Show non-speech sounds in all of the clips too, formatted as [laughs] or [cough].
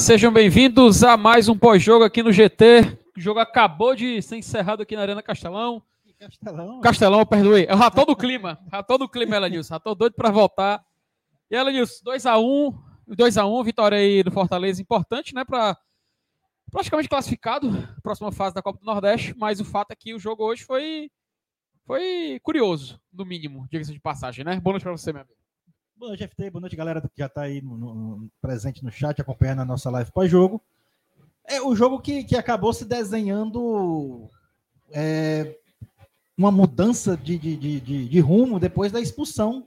Sejam bem-vindos a mais um pós-jogo aqui no GT. O jogo acabou de ser encerrado aqui na Arena Castelão. Castelão? Castelão, perdoe. É o ratão do clima. Ratão do clima, Elenilson. Ratão doido para voltar. E Elenilson, 2x1. 2x1, vitória aí do Fortaleza importante, né? Para praticamente classificado, próxima fase da Copa do Nordeste. Mas o fato é que o jogo hoje foi, foi curioso, no mínimo, diga-se de passagem, né? Boa noite para você, meu amigo. Boa noite, FT. Boa noite, galera que já está aí no, no, presente no chat, acompanhando a nossa live pós-jogo. É o jogo que, que acabou se desenhando é, uma mudança de, de, de, de, rumo depois da expulsão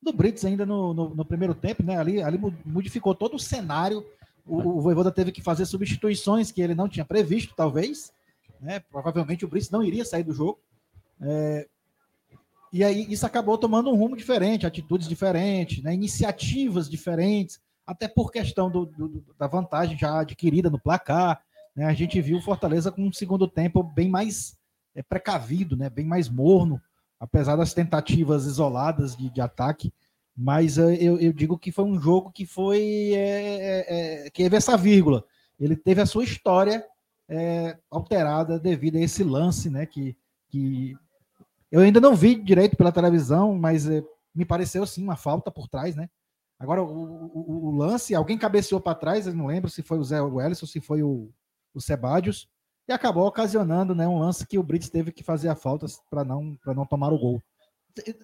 do Brits ainda no, no, no, primeiro tempo, né? Ali, ali modificou todo o cenário. O, o Voivoda teve que fazer substituições que ele não tinha previsto, talvez. Né? Provavelmente o Brits não iria sair do jogo. É, e aí isso acabou tomando um rumo diferente, atitudes diferentes, né? iniciativas diferentes, até por questão do, do, da vantagem já adquirida no placar. Né? A gente viu o Fortaleza com um segundo tempo bem mais é, precavido, né? bem mais morno, apesar das tentativas isoladas de, de ataque. Mas uh, eu, eu, digo que foi um jogo que foi é, é, que teve essa vírgula. Ele teve a sua história alterada devido a esse lance, né? Que, que eu ainda não vi direito pela televisão, mas é, me pareceu sim uma falta por trás, né? Agora o, o, o lance, alguém cabeceou para trás, eu não lembro se foi o Zé Welles ou se foi o, o Sebadios e acabou ocasionando né, um lance que o Brits teve que fazer a falta para não, não tomar o gol.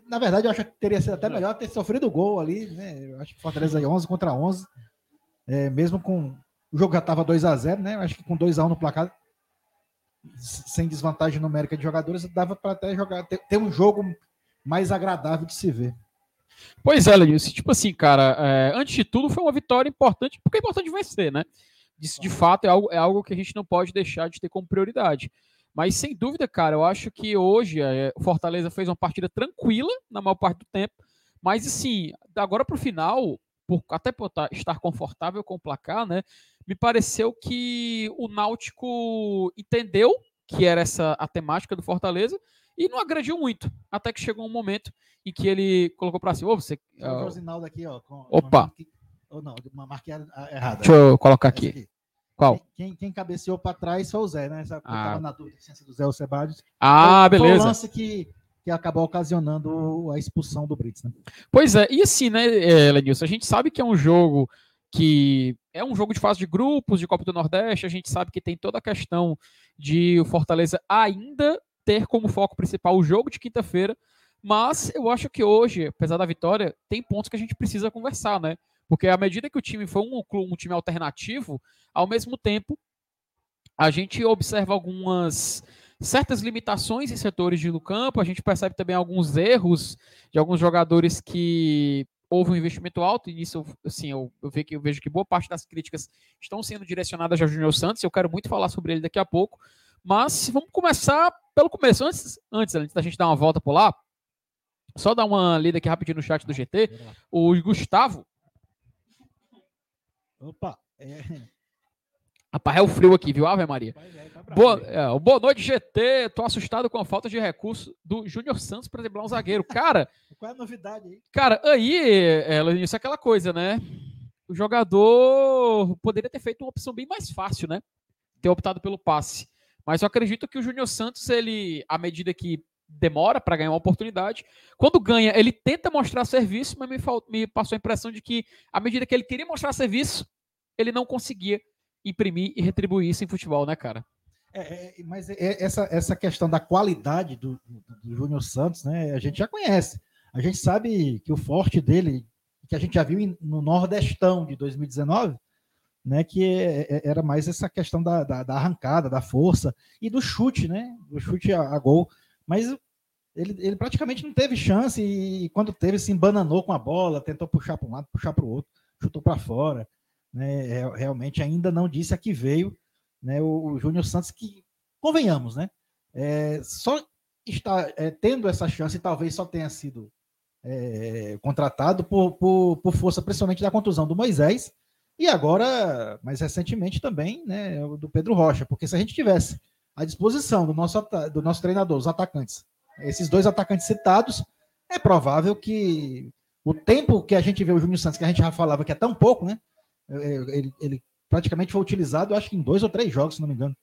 Na verdade, eu acho que teria sido até melhor ter sofrido o gol ali, né? Eu acho que Fortaleza aí 11 contra 11, é, mesmo com. O jogo já estava 2 a 0 né? Eu acho que com 2 a 1 no placar, sem desvantagem numérica de jogadores, dava para até jogar, ter, ter, um jogo mais agradável de se ver. Pois é, Lenilson, tipo assim, cara, é, antes de tudo foi uma vitória importante, porque é importante vencer, né? Isso de fato é algo, é algo que a gente não pode deixar de ter como prioridade. Mas sem dúvida, cara, eu acho que hoje é, o Fortaleza fez uma partida tranquila na maior parte do tempo. Mas assim, agora para o final, por, até por estar confortável com o placar, né? Me pareceu que o Náutico entendeu que era essa a temática do Fortaleza e não agrediu muito. Até que chegou um momento em que ele colocou para cima. Oh, você, uh, aqui, ó, com, opa! Ou não, uma marquinha errada. Deixa eu colocar aqui. aqui. Qual? Quem, quem cabeceou para trás foi o Zé, né? Essa, ah. tava na dúvida se sido o Zé o Sebadios. Ah, foi, beleza. Foi o lance que, que acabou ocasionando a expulsão do Brits, né? Pois é, e assim, né, é, Lenilson, a gente sabe que é um jogo que é um jogo de fase de grupos, de Copa do Nordeste, a gente sabe que tem toda a questão de o Fortaleza ainda ter como foco principal o jogo de quinta-feira, mas eu acho que hoje, apesar da vitória, tem pontos que a gente precisa conversar, né? Porque à medida que o time foi um, um time alternativo, ao mesmo tempo, a gente observa algumas certas limitações em setores do campo, a gente percebe também alguns erros de alguns jogadores que houve um investimento alto, e isso, assim, eu, eu, vejo que, eu vejo que boa parte das críticas estão sendo direcionadas a Júnior Santos, eu quero muito falar sobre ele daqui a pouco, mas vamos começar pelo começo. Antes, antes, antes da gente dar uma volta por lá, só dar uma lida aqui rapidinho no chat do GT, o Gustavo, Opa! É. Rapaz, é o frio aqui, viu, Ave Maria? É, boa, é, boa noite, GT. Tô assustado com a falta de recurso do Júnior Santos para driblar um zagueiro. Cara. [laughs] Qual é a novidade aí? Cara, aí, é, isso é aquela coisa, né? O jogador poderia ter feito uma opção bem mais fácil, né? Ter optado pelo passe. Mas eu acredito que o Júnior Santos, ele, à medida que demora para ganhar uma oportunidade. Quando ganha, ele tenta mostrar serviço, mas me, me, passou a impressão de que, à medida que ele queria mostrar serviço, ele não conseguia imprimir e retribuir isso em futebol, né, cara? É, é, mas é, essa, essa questão da qualidade do, do, do Júnior Santos, né, a gente já conhece. A gente sabe que o forte dele, que a gente já viu no Nordestão de 2019, né, que é, é, era mais essa questão da, da, da, arrancada, da força e do chute, né, do chute a, a gol. Mas ele, ele praticamente não teve chance e, quando teve se embananou com a bola, tentou puxar para um lado, puxar para o outro, chutou para fora. Né? É, realmente ainda não disse a que veio né? o, o Júnior Santos, que, convenhamos, né? É, só está é, tendo essa chance, talvez só tenha sido é, contratado por, por, por, força, principalmente da contusão do Moisés, e agora, mais recentemente também, né, do Pedro Rocha, porque se a gente tivesse à disposição do nosso, do nosso treinador, os atacantes, esses dois atacantes citados, é provável que o tempo que a gente vê o Júnior Santos, que a gente já falava que é tão pouco, né? Ele, ele praticamente foi utilizado, acho que em dois ou três jogos, se não me engano.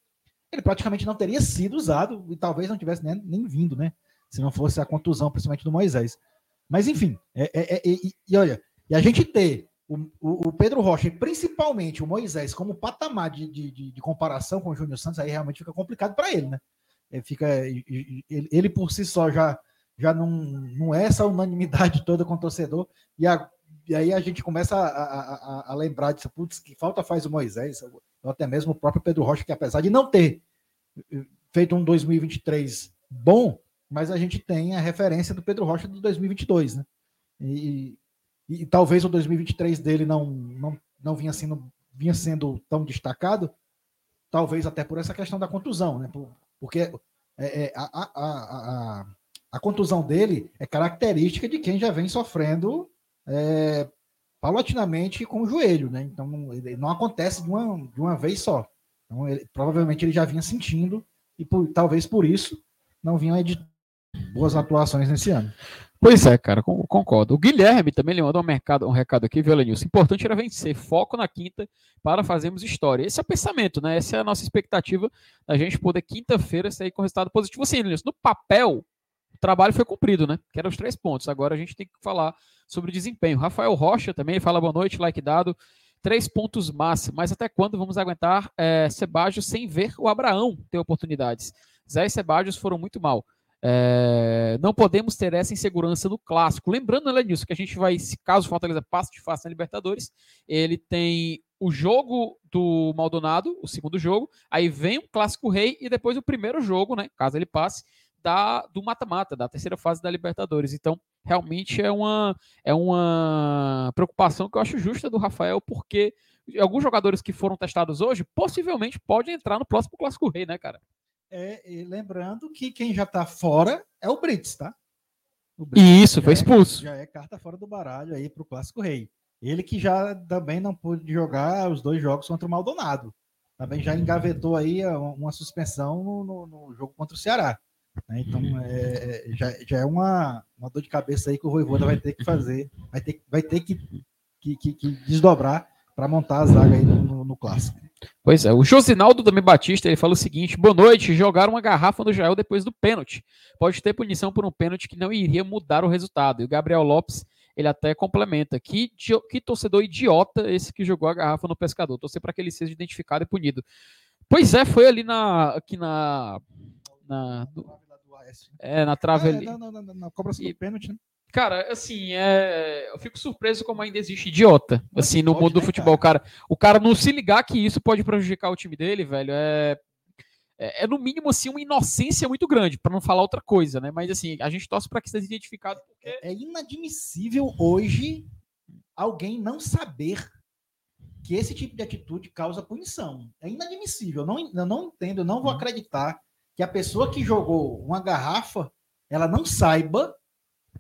Ele praticamente não teria sido usado e talvez não tivesse nem, nem vindo, né? Se não fosse a contusão, principalmente do Moisés. Mas enfim, é, é, é, e, olha, e a gente ter o, o, o, Pedro Rocha e principalmente o Moisés como patamar de, de, de comparação com o Júnior Santos, aí realmente fica complicado para ele, né? Ele, fica, ele, ele, por si só já, já não, não é essa unanimidade [laughs] toda com o torcedor, e, a, e aí a gente começa a, a, a lembrar disso, putz, que falta faz o Moisés, ou até mesmo o próprio Pedro Rocha, que apesar de não ter feito um 2023 bom, mas a gente tem a referência do Pedro Rocha do 2022, né? E, e, e talvez o 2023 dele não, não, não vinha, sendo, vinha sendo tão destacado, talvez até por essa questão da contusão, né? Porque é, é, a, a, a, a, contusão dele é característica de quem já vem sofrendo é, paulatinamente com o joelho, né? Então ele não acontece de uma, de uma vez só. Então, ele, provavelmente ele já vinha sentindo e por, talvez por isso não vinha de boas atuações nesse ano. Pois é, cara, concordo. O Guilherme também ele um, mercado, um recado aqui, viu? Importante era vencer, foco na quinta para fazermos história. Esse é o pensamento, né? Essa é a nossa expectativa da gente poder quinta-feira sair com resultado positivo. Sim, Lenilson, no papel, trabalho foi cumprido, né? Que eram os três pontos. Agora a gente tem que falar sobre desempenho. Rafael Rocha também fala boa noite, like dado. Três pontos máximo, mas até quando vamos aguentar é, Sebajos sem ver o Abraão ter oportunidades? Zé e Sebajos foram muito mal. É, não podemos ter essa insegurança no clássico. Lembrando, né, que a gente vai, se caso o Fortaleza passe de fase na Libertadores, ele tem o jogo do Maldonado, o segundo jogo, aí vem o Clássico Rei e depois o primeiro jogo, né, caso ele passe, da, do mata-mata, da terceira fase da Libertadores. Então, realmente é uma, é uma preocupação que eu acho justa do Rafael, porque alguns jogadores que foram testados hoje possivelmente podem entrar no próximo Clássico Rei, né, cara? É, lembrando que quem já está fora é o Brits, tá? O Brits Isso, foi é expulso. É, já é carta fora do baralho aí para o Clássico Rei. Ele que já também não pôde jogar os dois jogos contra o Maldonado. Também já engavetou aí uma suspensão no, no, no jogo contra o Ceará. Né? Então, é, é, já, já é uma, uma dor de cabeça aí que o Voivoda vai ter que fazer, vai ter, vai ter que, que, que, que desdobrar para montar a zaga aí no, no, no, clássico. Pois é, o Josinaldo também Batista, ele fala o seguinte: boa noite, jogaram uma garrafa no Jael depois do pênalti. Pode ter punição por um pênalti que não iria mudar o resultado. E o Gabriel Lopes, ele até complementa: que, que torcedor idiota esse que jogou a garrafa no pescador. Torcer para que ele seja identificado e punido. Pois é, foi ali na. Aqui na. na é, na trave é, ali. Na, na, na, na cobrança do pênalti, né? Cara, assim, é... eu fico surpreso como ainda existe idiota, assim, no mundo do futebol, cara. O cara não se ligar que isso pode prejudicar o time dele, velho, é... É, é no mínimo, assim, uma inocência muito grande, para não falar outra coisa, né? Mas, assim, a gente torce para que seja identificado. Porque... É, é inadmissível hoje alguém não saber que esse tipo de atitude causa punição. É inadmissível. Eu não, eu não entendo, eu não vou uhum. acreditar que a pessoa que jogou uma garrafa, ela não saiba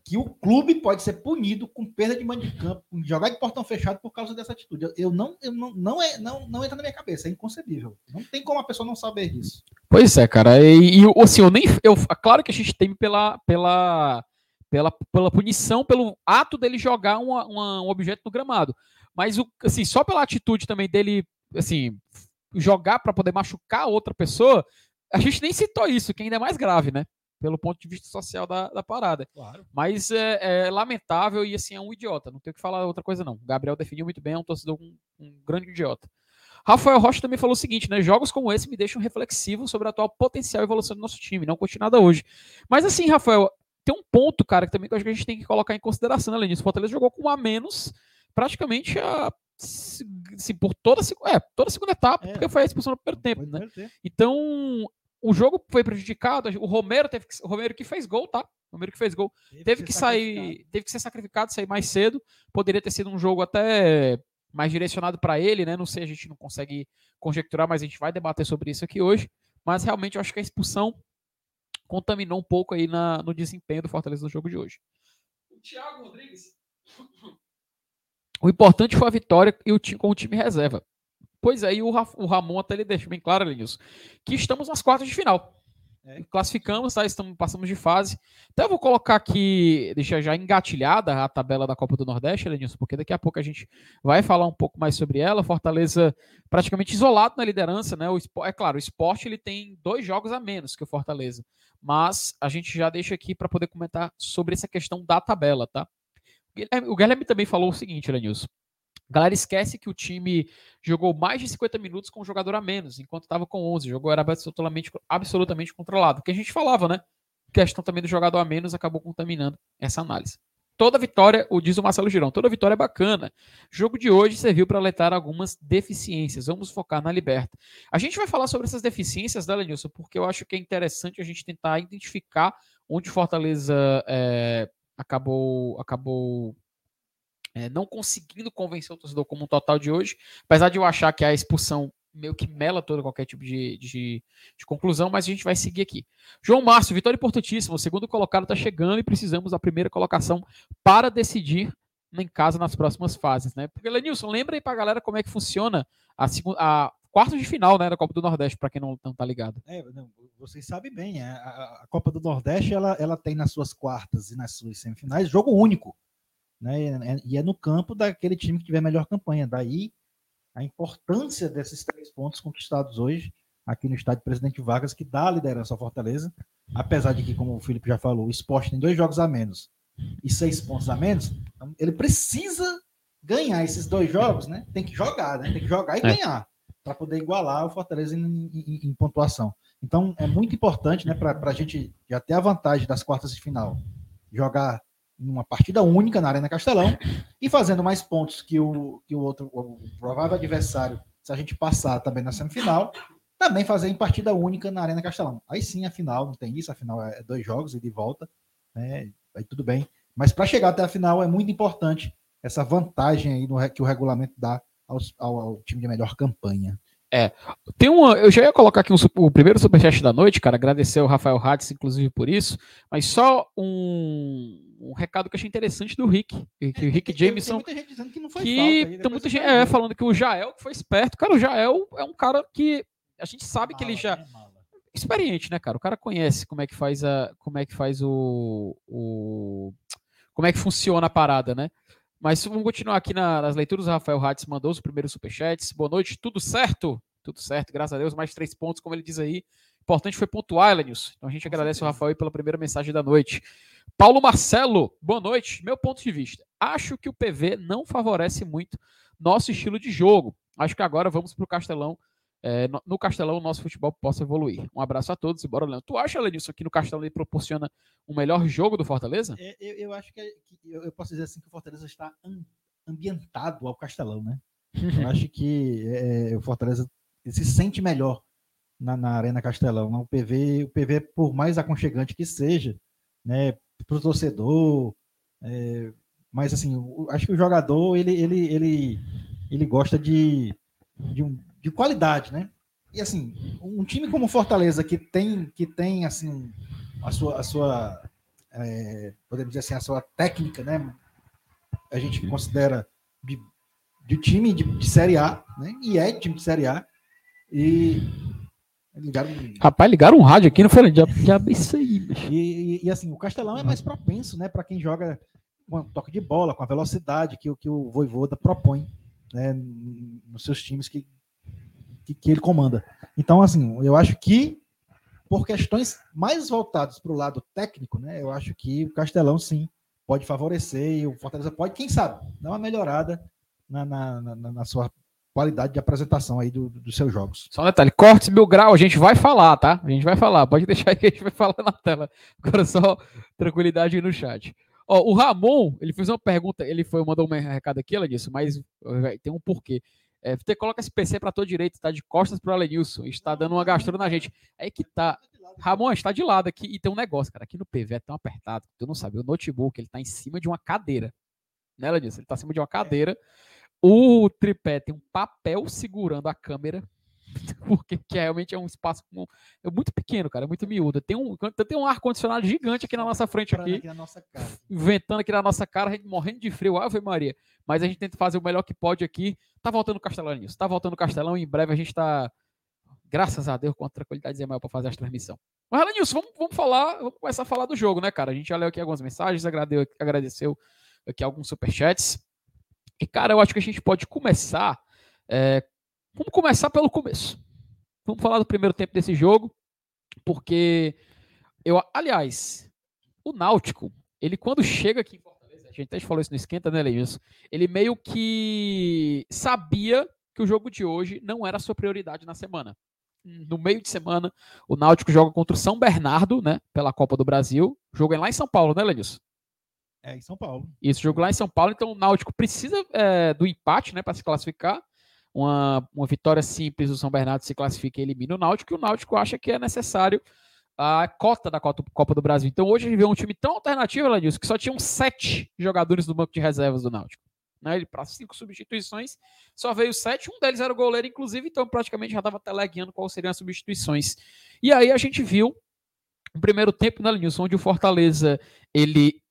que o clube pode ser punido com perda de mando de campo, jogar de portão fechado por causa dessa atitude. Eu, não, eu não, não, é, não, não entra na minha cabeça, é inconcebível. Não tem como a pessoa não saber disso. Pois é, cara. E, e assim, eu nem. Eu, claro que a gente teme pela, pela, pela, pela punição, pelo ato dele jogar uma, uma, um objeto no gramado. Mas o, assim, só pela atitude também dele, assim, jogar para poder machucar outra pessoa, a gente nem citou isso, que ainda é mais grave, né? pelo ponto de vista social da, da parada. Claro. Mas é, é, lamentável e assim é um idiota. Não tenho que falar outra coisa, não. O Gabriel definiu muito bem, é um torcedor um, um grande idiota. Rafael Rocha também falou o seguinte, né? Jogos como esse me deixam reflexivo sobre a atual potencial evolução do nosso time. Não curti nada hoje. Mas assim, Rafael, tem um ponto, cara, que também que eu acho que a gente tem que colocar em consideração, além disso. O Fortaleza jogou com um a menos praticamente a, assim, por toda, é, toda a segunda etapa, é, porque foi a expulsão no primeiro tempo, né? Então, o jogo foi prejudicado. O Romero teve que, o Romero que fez gol, tá? O Romero que fez gol. Teve, teve que, que sair, teve que ser sacrificado, sair mais cedo. Poderia ter sido um jogo até mais direcionado para ele, né? Não sei, a gente não consegue conjecturar, mas a gente vai debater sobre isso aqui hoje. Mas realmente eu acho que a expulsão contaminou um pouco aí na, no desempenho do Fortaleza no jogo de hoje. O Thiago Rodrigues. O importante foi a vitória e o, com o time reserva. Pois aí é, o, o Ramon até ele deixa bem claro, Linus, que estamos nas quartas de final. É. Classificamos, tá? Estamos, passamos de fase. Então eu vou colocar aqui, deixa já engatilhada a tabela da Copa do Nordeste, Elenilson, porque daqui a pouco a gente vai falar um pouco mais sobre ela. Fortaleza praticamente isolado na liderança, né? O, é claro, o esporte ele tem dois jogos a menos que o Fortaleza. Mas a gente já deixa aqui para poder comentar sobre essa questão da tabela, tá? O Guilherme também falou o seguinte, Elenilson. A galera esquece que o time jogou mais de 50 minutos com um jogador a menos, enquanto estava com 11. O jogo era absolutamente, absolutamente controlado. O que a gente falava, né? A questão também do jogador a menos acabou contaminando essa análise. Toda vitória, o diz o Marcelo Girão, toda vitória é bacana. O jogo de hoje serviu para alertar algumas deficiências. Vamos focar na liberta. A gente vai falar sobre essas deficiências, né, Lenilson? Porque eu acho que é interessante a gente tentar identificar onde Fortaleza é, acabou, acabou é, não conseguindo convencer o torcedor como um total de hoje, apesar de eu achar que a expulsão meio que mela todo qualquer tipo de, de, de, conclusão, mas a gente vai seguir aqui. João Márcio, vitória importantíssima. O segundo colocado está chegando e precisamos da primeira colocação para decidir em casa nas próximas fases, né? Porque, Lenilson, lembra aí para a galera como é que funciona a, segunda, a quarta de final né, da Copa do Nordeste, para quem não, não tá ligado. É, não, vocês sabem bem, é, a, a, Copa do Nordeste ela, ela tem nas suas quartas e nas suas semifinais jogo único. Né? E é no campo daquele time que tiver melhor campanha. Daí a importância desses três pontos conquistados hoje aqui no estádio Presidente Vargas, que dá a liderança ao Fortaleza, apesar de que, como o Felipe já falou, o esporte tem dois jogos a menos e seis pontos a menos, então ele precisa ganhar esses dois jogos, né? Tem que jogar, né? Tem que jogar e é. ganhar para poder igualar o Fortaleza em, em, em, pontuação. Então é muito importante, né, para a gente já ter a vantagem das quartas de final, jogar uma partida única na Arena Castelão e fazendo mais pontos que o, que o outro o provável adversário, se a gente passar também na semifinal, também fazer em partida única na Arena Castelão. Aí sim, a final não tem isso, a final é dois jogos e de volta, né? Aí tudo bem. Mas para chegar até a final é muito importante essa vantagem aí no, que o regulamento dá aos, ao, ao time de melhor campanha. É. Tem uma. Eu já ia colocar aqui um, o primeiro superchat da noite, cara. Agradecer ao Rafael Hatz, inclusive, por isso. Mas só um, um recado que eu achei interessante do Rick. Que o Rick Jameson. Tem muita gente dizendo que não foi que falta. Tem muita gente é, falando que o Jael que foi esperto. Cara, o Jael é um cara que a gente sabe que ele já. É experiente, né, cara? O cara conhece como é que faz a. Como é que faz o. o como é que funciona a parada, né? Mas vamos continuar aqui nas leituras. O Rafael Hatz mandou os primeiros superchats. Boa noite, tudo certo? Tudo certo, graças a Deus. Mais três pontos, como ele diz aí. Importante foi pontuar, Elenilson. Então a gente Com agradece certeza. o Rafael pela primeira mensagem da noite. Paulo Marcelo, boa noite. Meu ponto de vista. Acho que o PV não favorece muito nosso estilo de jogo. Acho que agora vamos para o Castelão é, no, Castelão o nosso futebol possa evoluir. Um abraço a todos e bora, Leandro. Tu acha, Lenilson, que no Castelão ele proporciona um melhor jogo do Fortaleza? É, eu, eu, acho que, que eu, eu, posso dizer assim que o Fortaleza está ambientado ao Castelão, né? Eu [laughs] acho que é, o Fortaleza se sente melhor na, na Arena Castelão. Né? O PV, o PV, por mais aconchegante que seja, né, para o torcedor, é, mas assim, acho que o jogador ele, ele, ele, ele gosta de, de um de qualidade, né? E assim, um time como Fortaleza que tem que tem assim a sua a sua é, podemos dizer assim a sua técnica, né? A gente considera de, de time de, de série A, né? E é time de série A e ligaram Rapaz, ligaram um rádio aqui, não foi? Já, já isso aí. E, e, e, assim, o Castelão é mais propenso, né, para quem joga com toque de bola, com a velocidade que, que o Voivoda propõe, né, nos seus times que que, que ele comanda. Então, assim, eu acho que por questões mais voltadas para o lado técnico, né, eu acho que o Castelão sim pode favorecer e o Fortaleza pode, quem sabe, dar uma melhorada na, na, na, na sua qualidade de apresentação aí do, do, dos seus jogos. Só um detalhe, cortes mil grau, a gente vai falar, tá? A gente vai falar, pode deixar que a gente vai falar na tela. Agora só tranquilidade aí no chat. Ó, o Ramon, ele fez uma pergunta, ele foi mandou um recado aqui, ela disse, mas tem um porquê. É, você coloca esse PC para todo direito, tá de costas para o Alenilson, está dando uma gastura na gente. Aí que tá. Ramon, está de lado aqui e tem um negócio, cara. Aqui no PV é tão apertado tu não sabe. O notebook, ele tá em cima de uma cadeira. Né, Alenilson? Ele tá em cima de uma cadeira. O tripé tem um papel segurando a câmera [laughs] porque que realmente é um espaço é muito pequeno, cara, é muito miúdo. Tem um, tem um ar-condicionado gigante aqui na nossa frente, aqui, aqui nossa ventando aqui na nossa cara, a gente morrendo de frio, Ave Maria. Mas a gente tenta fazer o melhor que pode aqui. Tá voltando o Castelão nisso, tá voltando o Castelão, em breve a gente tá graças a Deus, com a tranquilidade maior para fazer a transmissão. Mas, Alanilson, vamos, vamos falar, vamos começar a falar do jogo, né, cara? A gente já leu aqui algumas mensagens, agradeceu, agradeceu aqui alguns superchats. E, cara, eu acho que a gente pode começar. É, vamos começar pelo começo. Vamos falar do primeiro tempo desse jogo, porque eu, aliás, o Náutico, ele quando chega aqui em Fortaleza, a gente até falou isso no esquenta, né, Leilson? Ele meio que sabia que o jogo de hoje não era a sua prioridade na semana. No meio de semana, o Náutico joga contra o São Bernardo, né, pela Copa do Brasil. O jogo é lá em São Paulo, né, Lenilson? É, em São Paulo. Isso, jogo lá em São Paulo, então o Náutico precisa é, do empate, né, para se classificar. Uma, uma vitória simples, o São Bernardo se classifica e elimina o Náutico, e o Náutico acha que é necessário a cota da Copa do Brasil. Então hoje a gente vê um time tão alternativo, Lenilson, que só tinham sete jogadores do banco de reservas do Náutico né? Ele para cinco substituições, só veio sete, um deles era o goleiro, inclusive, então praticamente já estava teleguiando quais seriam as substituições. E aí a gente viu o primeiro tempo, né, Lenilson, onde o Fortaleza ele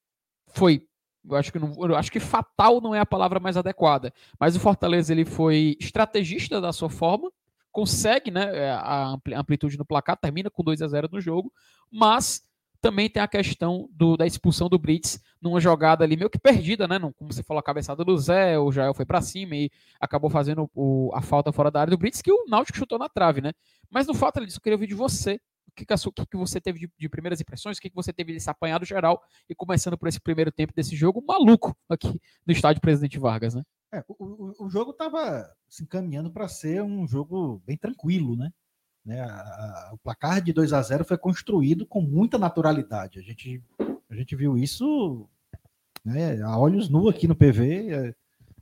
foi eu acho que não, eu acho que fatal não é a palavra mais adequada, mas o Fortaleza ele foi estrategista da sua forma, consegue, né, é, a amplitude no placar, termina com 2 a 0 no jogo, mas também tem a questão do, da expulsão do Brits numa jogada ali meio que perdida, né? como você falou, a cabeçada do Zé, o Jael foi para cima e acabou fazendo o, a falta fora da área do Brits, que o Náutico chutou na trave, né? Mas no fato disso, eu queria ouvir de você. Que, que, que você teve de, de, primeiras impressões? O que, que você teve desse apanhado geral? E começando por esse primeiro tempo desse jogo maluco aqui no estádio Presidente Vargas, né? É, o, o, o jogo estava se encaminhando para ser um jogo bem tranquilo, né? Né? A, a, o placar de 2 a 0 foi construído com muita naturalidade. A gente, a gente viu isso né, a olhos nu aqui no PV. É,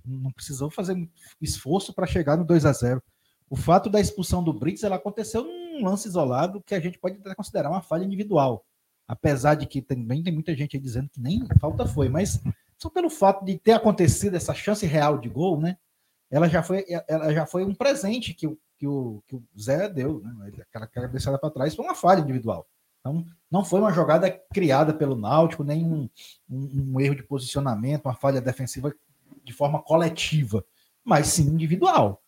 não precisou fazer esforço para chegar no 2 a 0 O fato da expulsão do Brits ela aconteceu num lance isolado que a gente pode até considerar uma falha individual. Apesar de que também tem muita gente aí dizendo que nem falta foi, mas só pelo fato de ter acontecido essa chance real de gol, né? Ela já foi, ela já foi um presente que o que o, que o Zé deu, né? aquela cabeçada para trás, foi uma falha individual. Então, não foi uma jogada criada pelo Náutico, nem um, um, um, erro de posicionamento, uma falha defensiva de forma coletiva, mas sim individual.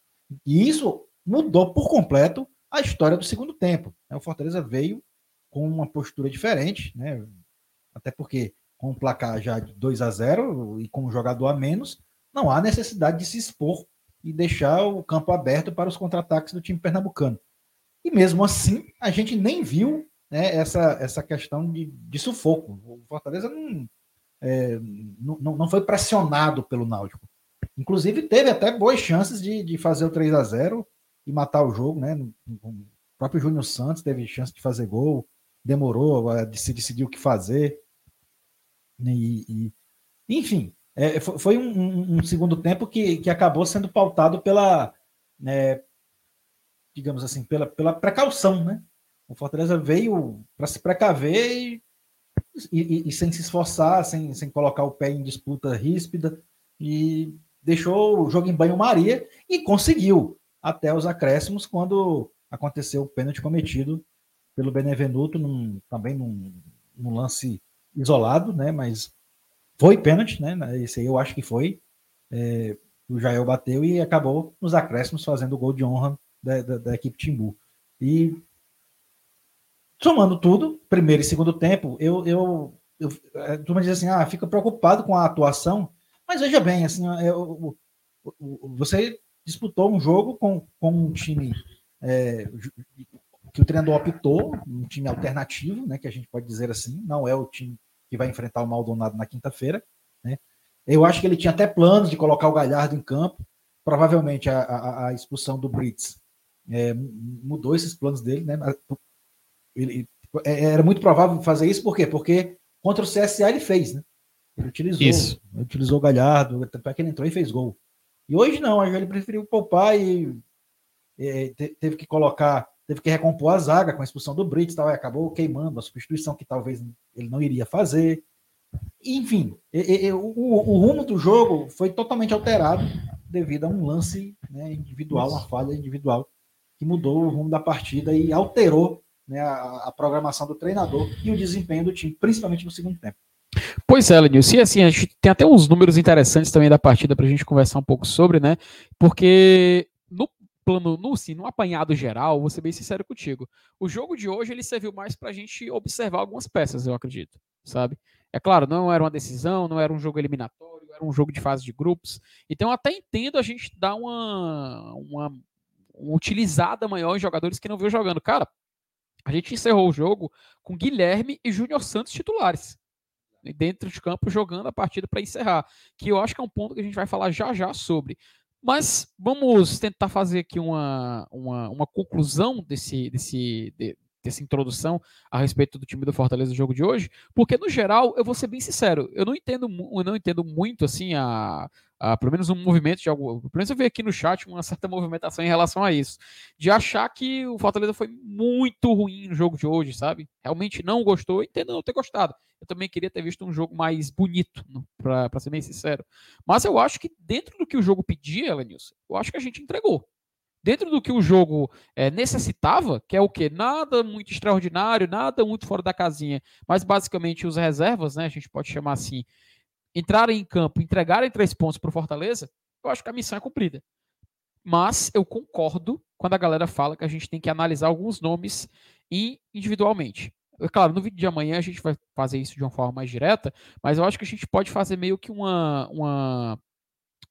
E isso mudou por completo a história do segundo tempo. Né? O Fortaleza veio com uma postura diferente, né? até porque com o placar já de 2 a 0 e com um jogador a menos, não há necessidade de se expor e deixar o campo aberto para os contra-ataques do time pernambucano. E mesmo assim, a gente nem viu né, essa, essa questão de, de sufoco. O Fortaleza não, é, não, não foi pressionado pelo Náutico. Inclusive, teve até boas chances de, de fazer o 3 a 0 e matar o jogo. Né? O próprio Júnior Santos teve chance de fazer gol, demorou, de se decidir o que fazer. E, e, enfim, é, foi um, um, um, segundo tempo que, que acabou sendo pautado pela, né, digamos assim, pela, pela precaução, né? O Fortaleza veio para se precaver e, e, e, sem se esforçar, sem, sem colocar o pé em disputa ríspida, e deixou o jogo em banho-maria e conseguiu até os acréscimos quando aconteceu o pênalti cometido pelo Benevenuto, num, também num, num lance isolado, né? Mas foi pênalti, né? Esse aí eu acho que foi. É, o Jael bateu e acabou nos acréscimos fazendo o gol de honra da, da, da equipe Timbu. E somando tudo, primeiro e segundo tempo, eu, eu, eu a turma diz assim, ah, fica preocupado com a atuação, mas veja bem, assim, eu, você disputou um jogo com, com um time é, que o treinador optou, um time alternativo, né, que a gente pode dizer assim, não é o time que vai enfrentar o Maldonado na quinta-feira. Né? Eu acho que ele tinha até planos de colocar o Galhardo em campo. Provavelmente a, a, a expulsão do Brits é, mudou esses planos dele. Né? Ele, é, era muito provável fazer isso, por quê? Porque contra o CSA ele fez, né? Ele utilizou. Ele utilizou o Galhardo, tanto é que ele entrou e fez gol. E hoje não, ele preferiu poupar e é, teve que colocar teve que recompor a zaga com a expulsão do Brits, tal, e acabou queimando a substituição que talvez ele não iria fazer. Enfim, e, e, o, o, rumo do jogo foi totalmente alterado devido a um lance né, individual, uma falha individual, que mudou o rumo da partida e alterou né, a, a, programação do treinador e o desempenho do time, principalmente no segundo tempo. Pois é, Lenilson, e assim, a gente tem até uns números interessantes também da partida para a gente conversar um pouco sobre, né? Porque no plano, no, sim, no apanhado geral, vou ser bem sincero contigo. O jogo de hoje ele serviu mais para a gente observar algumas peças, eu acredito, sabe? É claro, não era uma decisão, não era um jogo eliminatório, era um jogo de fase de grupos. Então, até entendo a gente dar uma, uma, uma utilizada maior em jogadores que não viu jogando. Cara, a gente encerrou o jogo com Guilherme e Júnior Santos titulares dentro de campo jogando a partida para encerrar, que eu acho que é um ponto que a gente vai falar já já sobre. Mas vamos tentar fazer aqui uma, uma, uma conclusão desse, desse, de, dessa introdução a respeito do time do Fortaleza no jogo de hoje, porque no geral, eu vou ser bem sincero, eu não entendo, eu não entendo muito assim a, a pelo menos um movimento de algo, pelo menos eu vi aqui no chat uma certa [laughs] movimentação em relação a isso, de achar que o Fortaleza foi muito ruim no jogo de hoje, sabe? Realmente não gostou, entendo não ter gostado. Eu também queria ter visto um jogo mais bonito, para ser bem sincero. Mas eu acho que dentro do que o jogo pedia, Elenilson, eu acho que a gente entregou dentro do que o jogo é, necessitava, que é o que? Nada muito extraordinário, nada muito fora da casinha, mas basicamente os reservas, né? A gente pode chamar assim, entrarem em campo, entregarem três pontos para o Fortaleza, eu acho que a missão é cumprida. Mas eu concordo quando a galera fala que a gente tem que analisar alguns nomes individualmente. É claro, no vídeo de amanhã a gente vai fazer isso de uma forma mais direta, mas eu acho que a gente pode fazer meio que uma, uma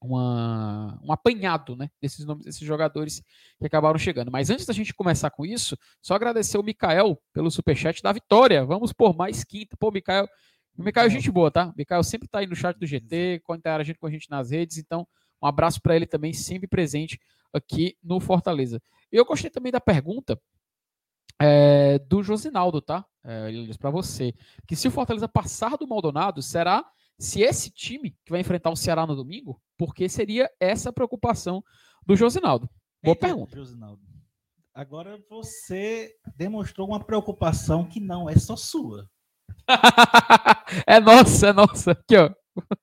uma, um apanhado né, desses nomes desses jogadores que acabaram chegando. Mas antes da gente começar com isso, só agradecer o Mikael pelo superchat da vitória. Vamos por mais quinta. Pô, Mikael, o Mikael é gente boa, tá? O Mikael sempre tá aí no chat do GT, interagindo com a gente nas redes, então um abraço para ele também, sempre presente aqui no Fortaleza. Eu gostei também da pergunta é, do Josinaldo, tá? É, ele diz para você que se o Fortaleza passar do Maldonado, será se esse time que vai enfrentar o Ceará no domingo, porque seria essa a preocupação do Josinaldo? Boa Eita, pergunta. Josinaldo. Agora você demonstrou uma preocupação que não é só sua. [laughs] é nossa, é nossa. Aqui, ó.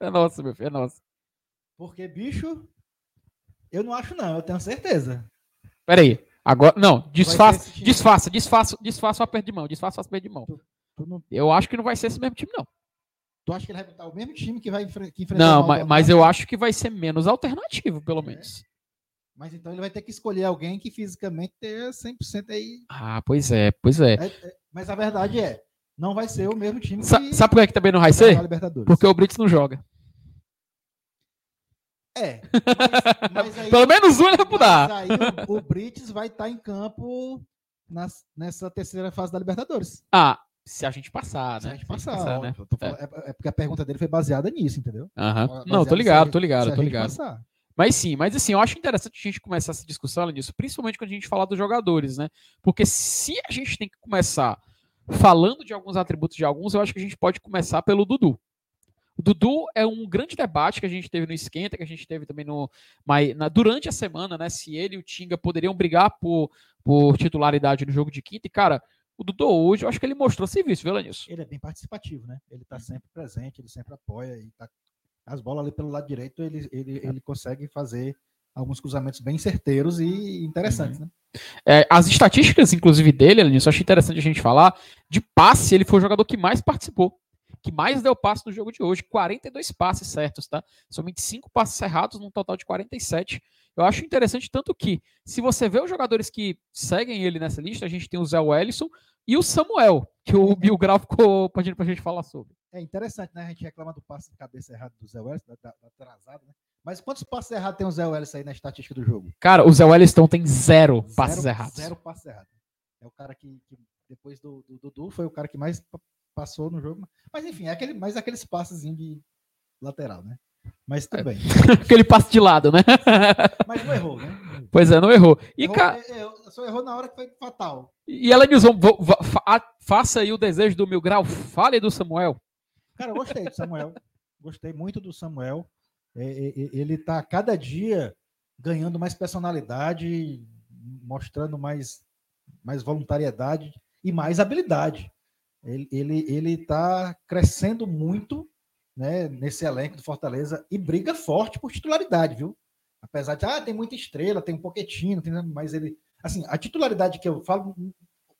É nossa, meu filho, é nossa. Porque, bicho, eu não acho, não, eu tenho certeza. Peraí. Agora, não, disfarça, disfarça, disfarça, disfarça o aperto de mão, disfarça o aperto de mão. Tu, tu não... Eu acho que não vai ser esse mesmo time, não. Tu acha que ele vai botar o mesmo time que vai que enfrentar Não, mas, mas eu acho que vai ser menos alternativo, pelo é. menos. Mas então ele vai ter que escolher alguém que fisicamente tenha 100% aí. Ah, pois é, pois é. é, é mas a verdade é, não vai ser o mesmo time Sa que... Sabe por que, que também não vai ser? Porque o Brits não joga. É. Mas, mas aí, [laughs] Pelo menos um ele vai mudar. Aí o, o Brits vai estar em campo nas, nessa terceira fase da Libertadores. Ah, se a gente passar, se né? a gente passar, passar né? Falando, é. é. porque a pergunta dele foi baseada nisso, entendeu? Uhum. Não, tô ligado, tô ligado, tô ligado. Mas sim, mas assim, eu acho interessante a gente começar essa discussão nisso, principalmente quando a gente falar dos jogadores, né? Porque se a gente tem que começar falando de alguns atributos de alguns, eu acho que a gente pode começar pelo Dudu. O Dudu é um grande debate que a gente teve no Esquenta, que a gente teve também no. Na, durante a semana, né? Se ele e o Tinga poderiam brigar por, por titularidade no jogo de quinta. E, cara, o Dudu hoje, eu acho que ele mostrou serviço, viu, Lenilson? Ele é bem participativo, né? Ele tá sempre presente, ele sempre apoia e tá... as bolas ali pelo lado direito, ele, ele, ele consegue fazer alguns cruzamentos bem certeiros e interessantes, uhum. né? É, as estatísticas, inclusive, dele, Lenilson, eu acho interessante a gente falar, de passe, ele foi o jogador que mais participou, que mais deu passe no jogo de hoje, 42 passes certos, tá? Somente 5 passes errados, num total de 47. Eu acho interessante tanto que, se você vê os jogadores que seguem ele nessa lista, a gente tem o Zé Wellison e o Samuel, que o Bill Grau ficou pedindo pra gente falar sobre. É interessante, né? A gente reclama do passe de cabeça errado do Zé Wellison, da, da, atrasado, né? Mas quantos passes errados tem o Zé Wellison aí na estatística do jogo? Cara, o Zé Wellison tem zero, zero passes errados. Zero passes errados. É o cara que, que depois do Dudu, foi o cara que mais passou no jogo. Mas enfim, é aquele, mais aqueles passes de lateral, né? Mas tudo bem. [laughs] Aquele passo de lado, né? Mas não errou, né? Pois é, não errou. E errou, ca... É, é, só errou na hora que foi fatal. E ela diz: faça aí o desejo do mil grau, fale do Samuel. Cara, eu gostei do Samuel. Gostei muito do Samuel. Ele tá cada dia ganhando mais personalidade, mostrando mais, mais voluntariedade e mais habilidade. Ele, ele, ele tá crescendo muito né, nesse elenco do Fortaleza e briga forte por titularidade, viu? Apesar de, ah, tem muita estrela, tem um Poquetino, tem, mas ele, assim, a titularidade que eu falo,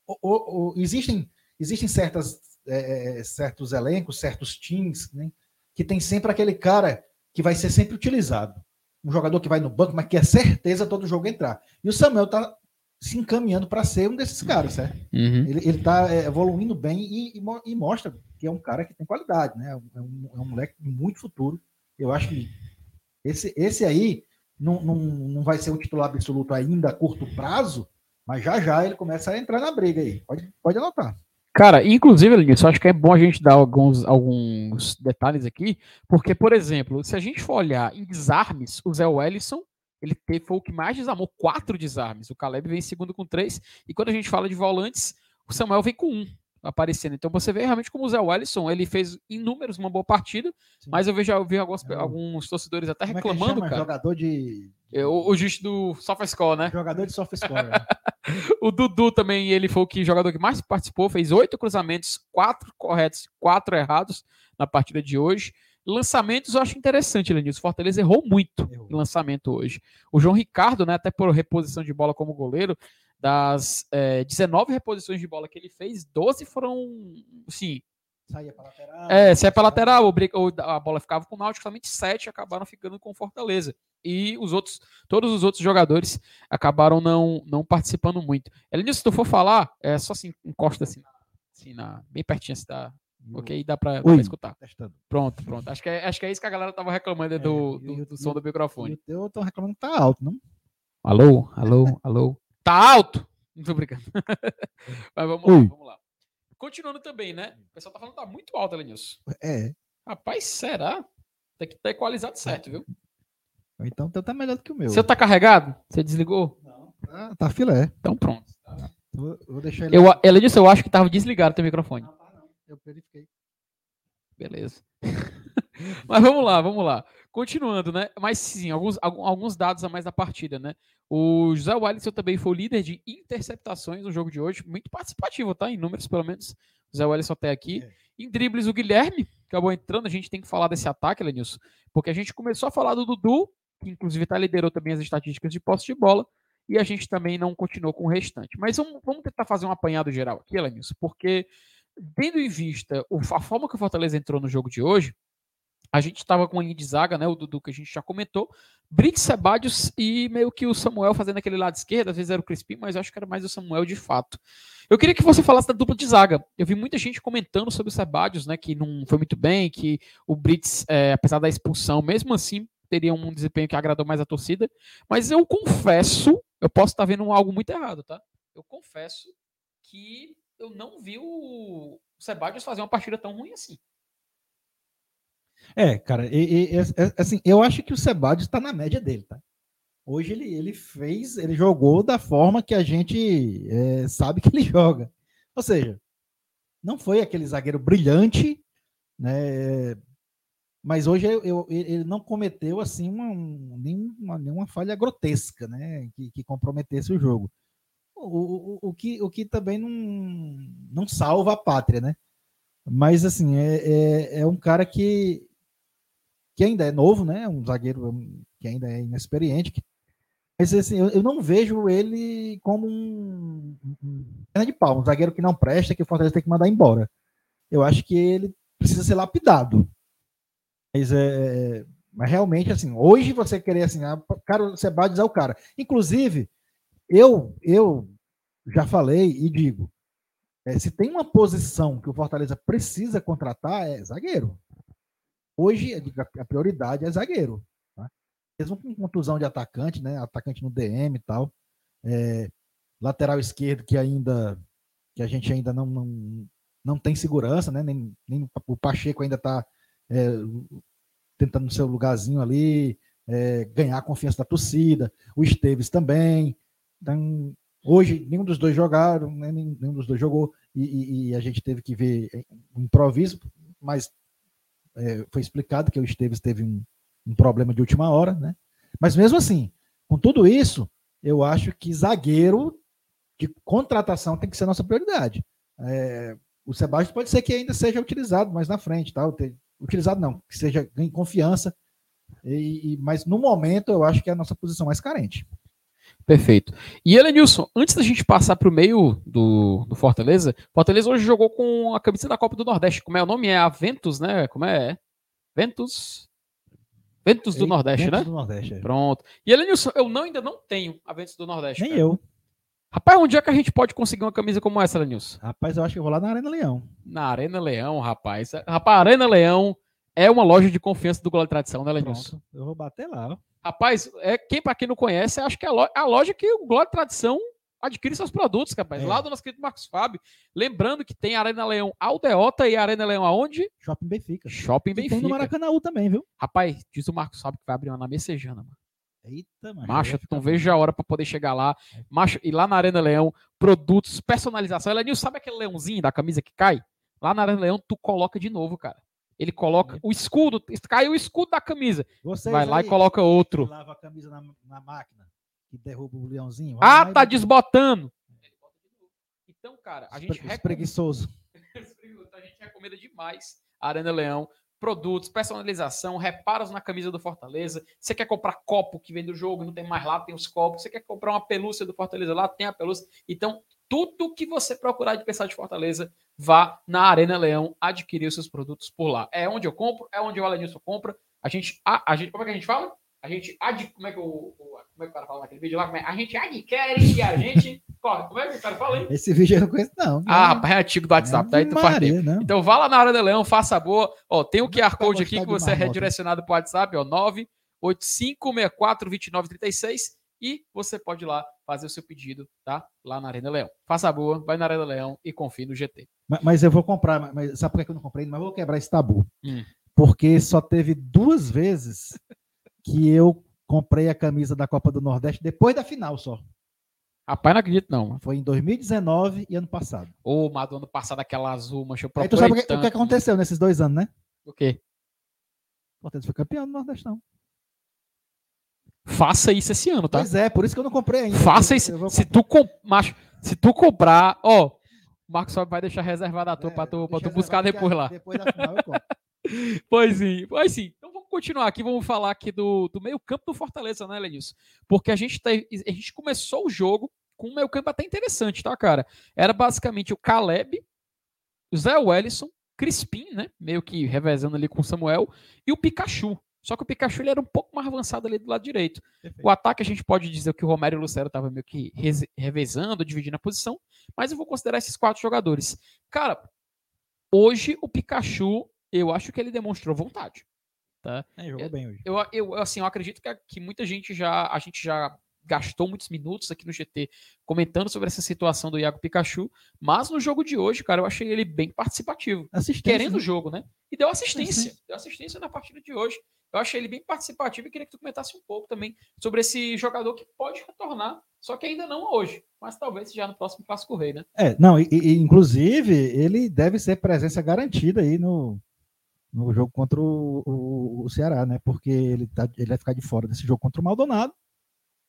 o, o, o, existem, existem certas, é, é, certos elencos, certos times, né, que tem sempre aquele cara que vai ser sempre utilizado. um jogador que vai no banco, mas que é certeza todo jogo entrar. E o Samuel tá se encaminhando para ser um desses caras, certo? Uhum. Ele, ele tá é, evoluindo bem e, e, e, mostra que é um cara que tem qualidade, né? É um, é um moleque de muito futuro. Eu acho que esse, esse aí não, não, não vai ser um titular absoluto ainda a curto prazo, mas já já ele começa a entrar na briga aí. Pode, pode anotar. Cara, inclusive, Lenilson, acho que é bom a gente dar alguns, alguns detalhes aqui, porque, por exemplo, se a gente for olhar em desarmes, o Zé Wellison, ele teve, foi o que mais desarmou, quatro desarmes. O Caleb vem em segundo com três, e quando a gente fala de volantes, o Samuel vem com um aparecendo. Então você vê realmente como o Zé Wellison, ele fez inúmeros uma boa partida, Sim. mas eu vejo, eu vi alguns, é alguns torcedores até como reclamando, é cara. Jogador de. É, o, o justo do SofaScore, né? Jogador de SofaScore. né? [laughs] o Dudu também, ele foi o que jogador que mais participou, fez oito cruzamentos, quatro corretos, quatro errados na partida de hoje. Lançamentos eu acho interessante, Lenilson. Fortaleza errou muito errou. em lançamento hoje. O João Ricardo, né, até por reposição de bola como goleiro, das é, 19 reposições de bola que ele fez, 12 foram, sim. Saía para lateral. É, saía para lateral, a bola ficava com o Náutico, somente 7 acabaram ficando com Fortaleza. E os outros, todos os outros jogadores acabaram não, não participando muito. Elenilson, se tu for falar, é só assim, encosta assim, assim na, bem pertinho assim, da, Ok, dá para escutar. Testando. Pronto, pronto. Acho que, é, acho que é isso que a galera tava reclamando é, do, do, do, som do microfone. Eu tô reclamando que tá alto, não? Alô, alô, alô. Tá alto? Não tô brincando. [laughs] Mas vamos lá, vamos lá. Continuando também, né? O pessoal tá falando que tá muito alto, Elenilson. É. Rapaz, será? Tem que estar equalizado certo, viu? Então teu tá melhor do que o meu. Você tá carregado? Você desligou? Não. Ah, tá filé. Então pronto. Vou, vou deixar ele. Eu, Elenilson, eu acho que tava desligado o teu microfone. Não, eu verifiquei. Beleza. [laughs] Mas vamos lá, vamos lá. Continuando, né? Mas sim, alguns, alguns dados a mais da partida, né? O José Wellington também foi o líder de interceptações no jogo de hoje, muito participativo, tá? Em números, pelo menos, o José Wellington até aqui. É. Em dribles, o Guilherme acabou entrando. A gente tem que falar desse ataque, Lenilson, porque a gente começou a falar do Dudu, que inclusive tá, liderou também as estatísticas de posse de bola, e a gente também não continuou com o restante. Mas vamos, vamos tentar fazer um apanhado geral aqui, Lenilson, porque tendo em vista a forma que o Fortaleza entrou no jogo de hoje, a gente estava com a linha de zaga, né? O Dudu que a gente já comentou. Brits, Sebadios e meio que o Samuel fazendo aquele lado esquerdo. Às vezes era o Crispim, mas acho que era mais o Samuel de fato. Eu queria que você falasse da dupla de zaga. Eu vi muita gente comentando sobre o Sebadios, né? Que não foi muito bem, que o Brits, é, apesar da expulsão, mesmo assim teria um desempenho que agradou mais a torcida. Mas eu confesso, eu posso estar vendo algo muito errado, tá? Eu confesso que eu não vi o Sebadios fazer uma partida tão ruim assim. É, cara, e, e, assim, eu acho que o Sebadios está na média dele, tá? Hoje ele, ele fez, ele jogou da forma que a gente é, sabe que ele [laughs] joga. Ou seja, não foi aquele zagueiro brilhante, né? Mas hoje eu, eu, ele não cometeu assim uma, nenhuma, nenhuma falha grotesca, né? Que, que comprometesse o jogo o, o, o, que, o que também não, não salva a pátria, né? Mas, assim, é, é, é, um cara que, que ainda é novo, né? Um zagueiro que ainda é inexperiente. Que, mas, assim, eu, eu, não vejo ele como um, um de pau, um zagueiro que não presta, que o Fortaleza tem que mandar embora. Eu acho que ele precisa ser lapidado. Mas, é, mas realmente, assim, hoje você querer, assim, ah, cara, Sebadios é o cara. Inclusive, eu, eu já falei e digo, é, se tem uma posição que o Fortaleza precisa contratar, é zagueiro. Hoje, a prioridade é zagueiro. Tá? Mesmo com contusão de atacante, né? Atacante no DM e tal. É, lateral esquerdo que ainda que a gente ainda não, não, não tem segurança, né? Nem, nem o Pacheco ainda está é, tentando seu lugarzinho ali, é, ganhar a confiança da torcida. O Esteves também. Então, hoje, nenhum dos dois jogaram, né? nenhum dos dois jogou, e, e, e, a gente teve que ver o improviso, mas é, foi explicado que o Esteves teve um, um problema de última hora, né? Mas mesmo assim, com tudo isso, eu acho que zagueiro de contratação tem que ser nossa prioridade. É, o Sebastião pode ser que ainda seja utilizado mais na frente, tá? Utilizado não, que seja ganhe confiança. E, mas no momento eu acho que é a nossa posição mais carente. Perfeito. E Elenilson, antes da gente passar para o meio do, do Fortaleza, Fortaleza hoje jogou com a camisa da Copa do Nordeste. Como é o nome? É a Ventus, né? Como é? Ventus? Ventos do Nordeste, Ventos né? do Nordeste. é. Pronto. E Elenilson, eu não, ainda não tenho a Ventos do Nordeste. Nem cara. eu. Rapaz, onde é que a gente pode conseguir uma camisa como essa, Elenilson? Rapaz, eu acho que eu vou lá na Arena Leão. Na Arena Leão, rapaz. Rapaz, Arena Leão é uma loja de confiança do Glória e Tradição, né, Elenilson? Pronto. Eu vou bater lá, ó. Rapaz, é, quem para quem não conhece, acho que é a loja, a loja que o Glória Tradição adquire seus produtos, rapaz. É. Lá do nosso querido Marcos Fábio. Lembrando que tem Arena Leão Aldeota e Arena Leão aonde? Shopping Benfica. Shopping E tem no Benfica. Maracanã também, viu? Rapaz, diz o Marcos Fábio que vai abrir uma na Messejana, mano. Eita, mano. Macho, vai ficar não vejo a hora pra poder chegar lá. Macho, e lá na Arena Leão, produtos, personalização. Elenil, sabe aquele leãozinho da camisa que cai? Lá na Arena Leão, tu coloca de novo, cara. Ele coloca o escudo, caiu o escudo da camisa. Vocês Vai lá e coloca outro. Lava a camisa na, na máquina, que derruba o leãozinho. vai Ah, e tá bota- desbotando. Então, cara, a gente recomenda, [laughs] Espreguiçoso. a gente recomenda demais a Arena Leão. Produtos, personalização, reparos na camisa do Fortaleza. Você quer comprar copo que vem do jogo e não tem mais lá, tem os copos. Você quer comprar uma pelúcia do Fortaleza lá, tem a pelúcia. Então, tudo que você procurar de pensar de Fortaleza, vá na Arena Leão adquirir os seus produtos por lá. É onde eu compro, é onde o Alenilson compra. A gente, a, a gente, como é que a gente fala? A gente ad, como é que o, o- como é que o cara fala naquele vídeo lá? Como é? A gente adquire e a gente [laughs] corre. Como é que o cara fala aí? Esse vídeo eu não conheço, não. Ah, rapaz, é antigo do WhatsApp, daí tu faz tempo. Maria, não. Então vá lá na Arena Leão, faça a boa. Ó, tem o é QR tá Code aqui que você é redirecionado para o WhatsApp, ó, 985642936 e você pode ir lá fazer o seu pedido, tá? Lá na Arena Leão. Faça a boa, vai na Arena Leão e confie no GT. Ma- Mas eu vou comprar, mas- mas sabe por que eu não comprei? Mas eu vou quebrar esse tabu. Hum. Porque só teve duas vezes que eu comprei a camisa da Copa do Nordeste depois da final só. Rapaz, não acredito não. Foi em 2019 e ano passado. Ô, mas do ano passado aquela azul, mancha, eu Aí tu sabe o que, o que aconteceu nesses dois anos, né? O quê? O Fortaleza foi campeão do Nordestão. Faça isso esse ano, tá? Pois é, por isso que eu não comprei ainda. Faça Eu- isso. vou Se tu, com... Macho, se tu comprar, ó, o Marcos Fábio vai deixar reservado a tua É, pra tu, pra tu buscar depois lá. Depois da final eu compro. [laughs] Pois sim, pois sim. Então vamos continuar aqui, vamos falar aqui do, do meio campo do Fortaleza, né, Lenilson? Porque a gente, teve- a gente começou o jogo com um meio campo até interessante, tá, cara? Era basicamente o Caleb, o Zé Wellison, Crispim, né, meio que revezando ali com o Samuel, e o Pikachu. Só que o Pikachu ele era um pouco mais avançado ali do lado direito. O ataque a gente pode dizer que o Romero e o Lucero estavam meio que revezando, dividindo a posição, mas eu vou considerar esses quatro jogadores. Cara, hoje o Pikachu, eu acho que ele demonstrou vontade. É, jogou É- bem hoje. Eu, eu assim, eu acredito que, que muita gente já, a gente já gastou muitos minutos aqui no GT comentando sobre essa situação do Iago Pikachu, mas no jogo de hoje, cara, eu achei ele bem participativo, querendo né? o jogo, né? E deu assistência, deu assistência na partida de hoje. Eu achei ele bem participativo e queria que tu comentasse um pouco também sobre esse jogador que pode retornar, só que ainda não hoje, mas talvez já no próximo Clássico Rei, né? É, não, e, e, inclusive ele deve ser presença garantida aí no, no jogo contra o, o, o Ceará, né? Porque ele, tá, ele vai ficar de fora desse jogo contra o Maldonado,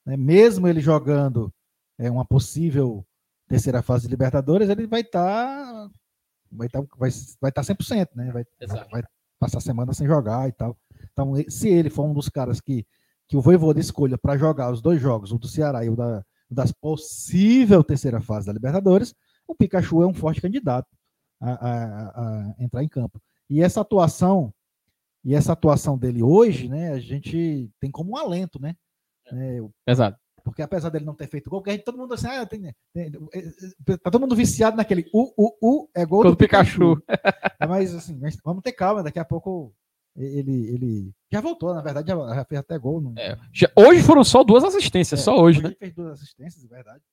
né? Mesmo ele jogando é, uma possível terceira fase de Libertadores, ele vai estar vai estar vai, vai tá 100%, né? Vai, Exato. vai passar a semana sem jogar e tal. Então, se ele for um dos caras que, que o Voivoda escolha para jogar os dois jogos, o do Ceará e o da, das possível terceira fase da Libertadores, o Pikachu é um forte candidato a, a- a entrar em campo. E essa atuação, e essa atuação dele hoje, né, a gente tem como um alento, né? É, Exato. porque apesar dele não ter feito gol, porque a gente, todo mundo assim, ah, tem, tem- é, tá todo mundo viciado naquele u, u, u, é gol Gol do do Pikachu. É, [laughs] Mas assim, mas vamos ter calma, daqui a pouco ele, ele já voltou, na verdade, já, já fez até gol. No, É, já- hoje foram só duas assistências, é, só hoje, né? Ele fez duas assistências, é verdade.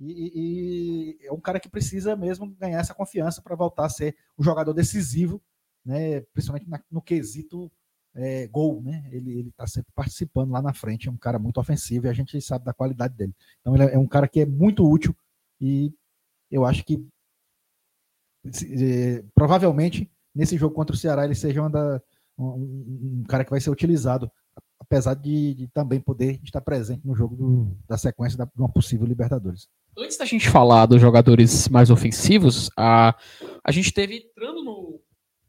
E, e- e é um cara que precisa mesmo ganhar essa confiança para voltar a ser um jogador decisivo, né? Principalmente na- no quesito é, gol, né? Ele ele está sempre participando lá na frente, é um cara muito ofensivo e a gente sabe da qualidade dele. Então ele é um cara que é muito útil e eu acho que é, provavelmente nesse jogo contra o Ceará ele seja uma da- um, um- cara que vai ser utilizado apesar de, de também poder estar presente no jogo do- da sequência da, de uma possível Libertadores. Antes da gente falar dos jogadores mais ofensivos, a, a gente teve entrando no.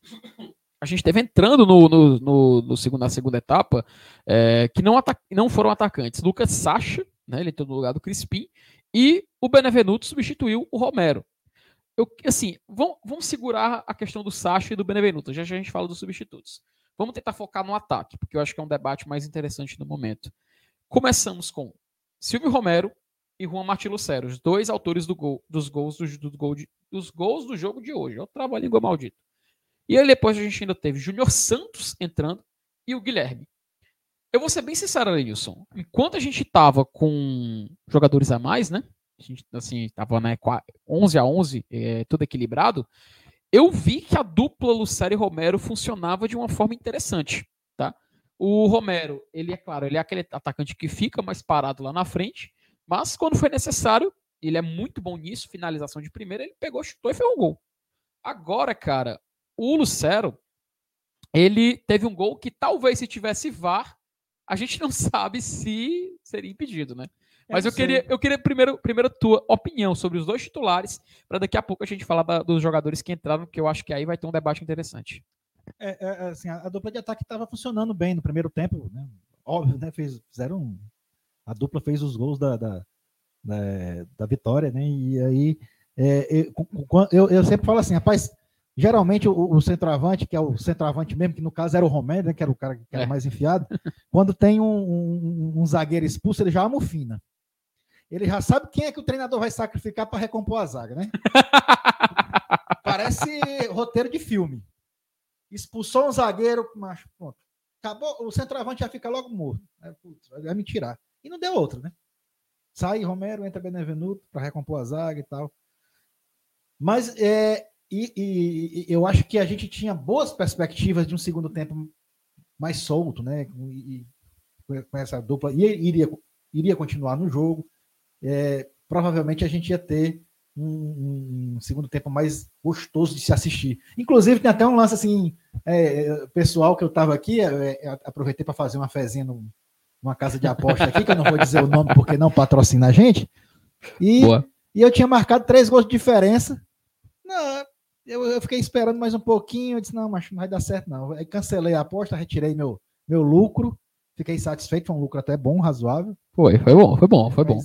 [coughs] A gente teve entrando no, no, no- no segundo, na segunda etapa, é, que não, ata- não foram atacantes. Lucas Sacha, né, ele entrou no lugar do Crispim, e o Benevenuto substituiu o Romero. Eu, assim, vamos segurar a questão do Sacha e do Benevenuto, já, já a gente fala dos substitutos. Vamos tentar focar no ataque, porque eu acho que é um debate mais interessante no momento. Começamos com Silvio Romero e Juan Martin Lucero, os dois autores do gol, dos, gols do, do gol de, dos gols do jogo de hoje. Eu travo a língua maldita. E aí depois a gente ainda teve Júnior Santos entrando e o Guilherme. Eu vou ser bem sincero, Lenilson. Enquanto a gente tava com jogadores a mais, né? A gente, assim, tava né, 11 a 11, é, tudo equilibrado. Eu vi que a dupla Lucero e Romero funcionava de uma forma interessante, tá? O Romero, ele é claro, ele é aquele atacante que fica mais parado lá na frente, mas quando foi necessário, ele é muito bom nisso, finalização de primeira, ele pegou, chutou e fez um gol. Agora, cara, o Lucero, ele teve um gol que talvez se tivesse VAR, a gente não [laughs] sabe se seria impedido, né? Mas eu, eu queria, eu queria primeiro, primeiro tua opinião sobre os dois titulares, para daqui a pouco a gente falar da, dos jogadores que entraram, que eu acho que aí vai ter um debate interessante. É, é, é assim, a, dupla de ataque estava funcionando bem no primeiro tempo, né? Óbvio, né? Fez, fizeram um, a dupla fez os gols da, da, da, da vitória, né? E aí é, eu, eu, sempre falo assim, rapaz, geralmente o, o, centroavante, que é o centroavante mesmo, que no caso era o Romero, né, que era o cara que era é. mais enfiado, quando tem um, um, um, zagueiro expulso, ele já amofina. Ele já sabe quem é que o treinador vai sacrificar para recompor a zaga, né? [laughs] Parece roteiro de filme. Expulsou um zagueiro, macho, pronto. Acabou, o centroavante já fica logo morto. É, putz, vai me tirar. E não deu outra, né? Sai Romero, entra Benevenuto para recompor a zaga e tal. Mas é, e, e, e, eu acho que a gente tinha boas perspectivas de um segundo tempo mais solto, né? E, com essa dupla. E iria, iria continuar no jogo. É, provavelmente a gente ia ter um, um, segundo tempo mais gostoso de se assistir. Inclusive, tem até um lance assim, é, pessoal que eu estava aqui, é, é aproveitei para fazer uma fezinha numa casa de aposta aqui, que eu não vou dizer o nome porque não patrocina a gente. E, e eu tinha marcado três gols de diferença. Não, eu, eu fiquei esperando mais um pouquinho. Eu disse: não, mas não vai dar certo, não. Aí cancelei a aposta, retirei meu, meu lucro. Fiquei satisfeito, foi um lucro até bom, razoável. Foi, foi bom, foi bom, foi mas, bom.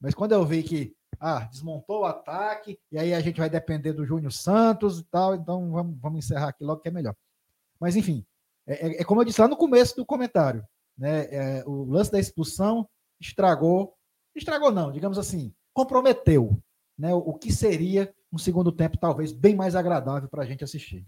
Mas quando eu vi que ah, desmontou o ataque, e aí a gente vai depender do Júnior Santos e tal, então vamos, vamos encerrar aqui logo que é melhor. Mas enfim, é, é, é como eu disse lá no começo do comentário. Né? É, o lance da expulsão estragou, estragou não, digamos assim, comprometeu né, o, o que seria um segundo tempo talvez bem mais agradável para a gente assistir.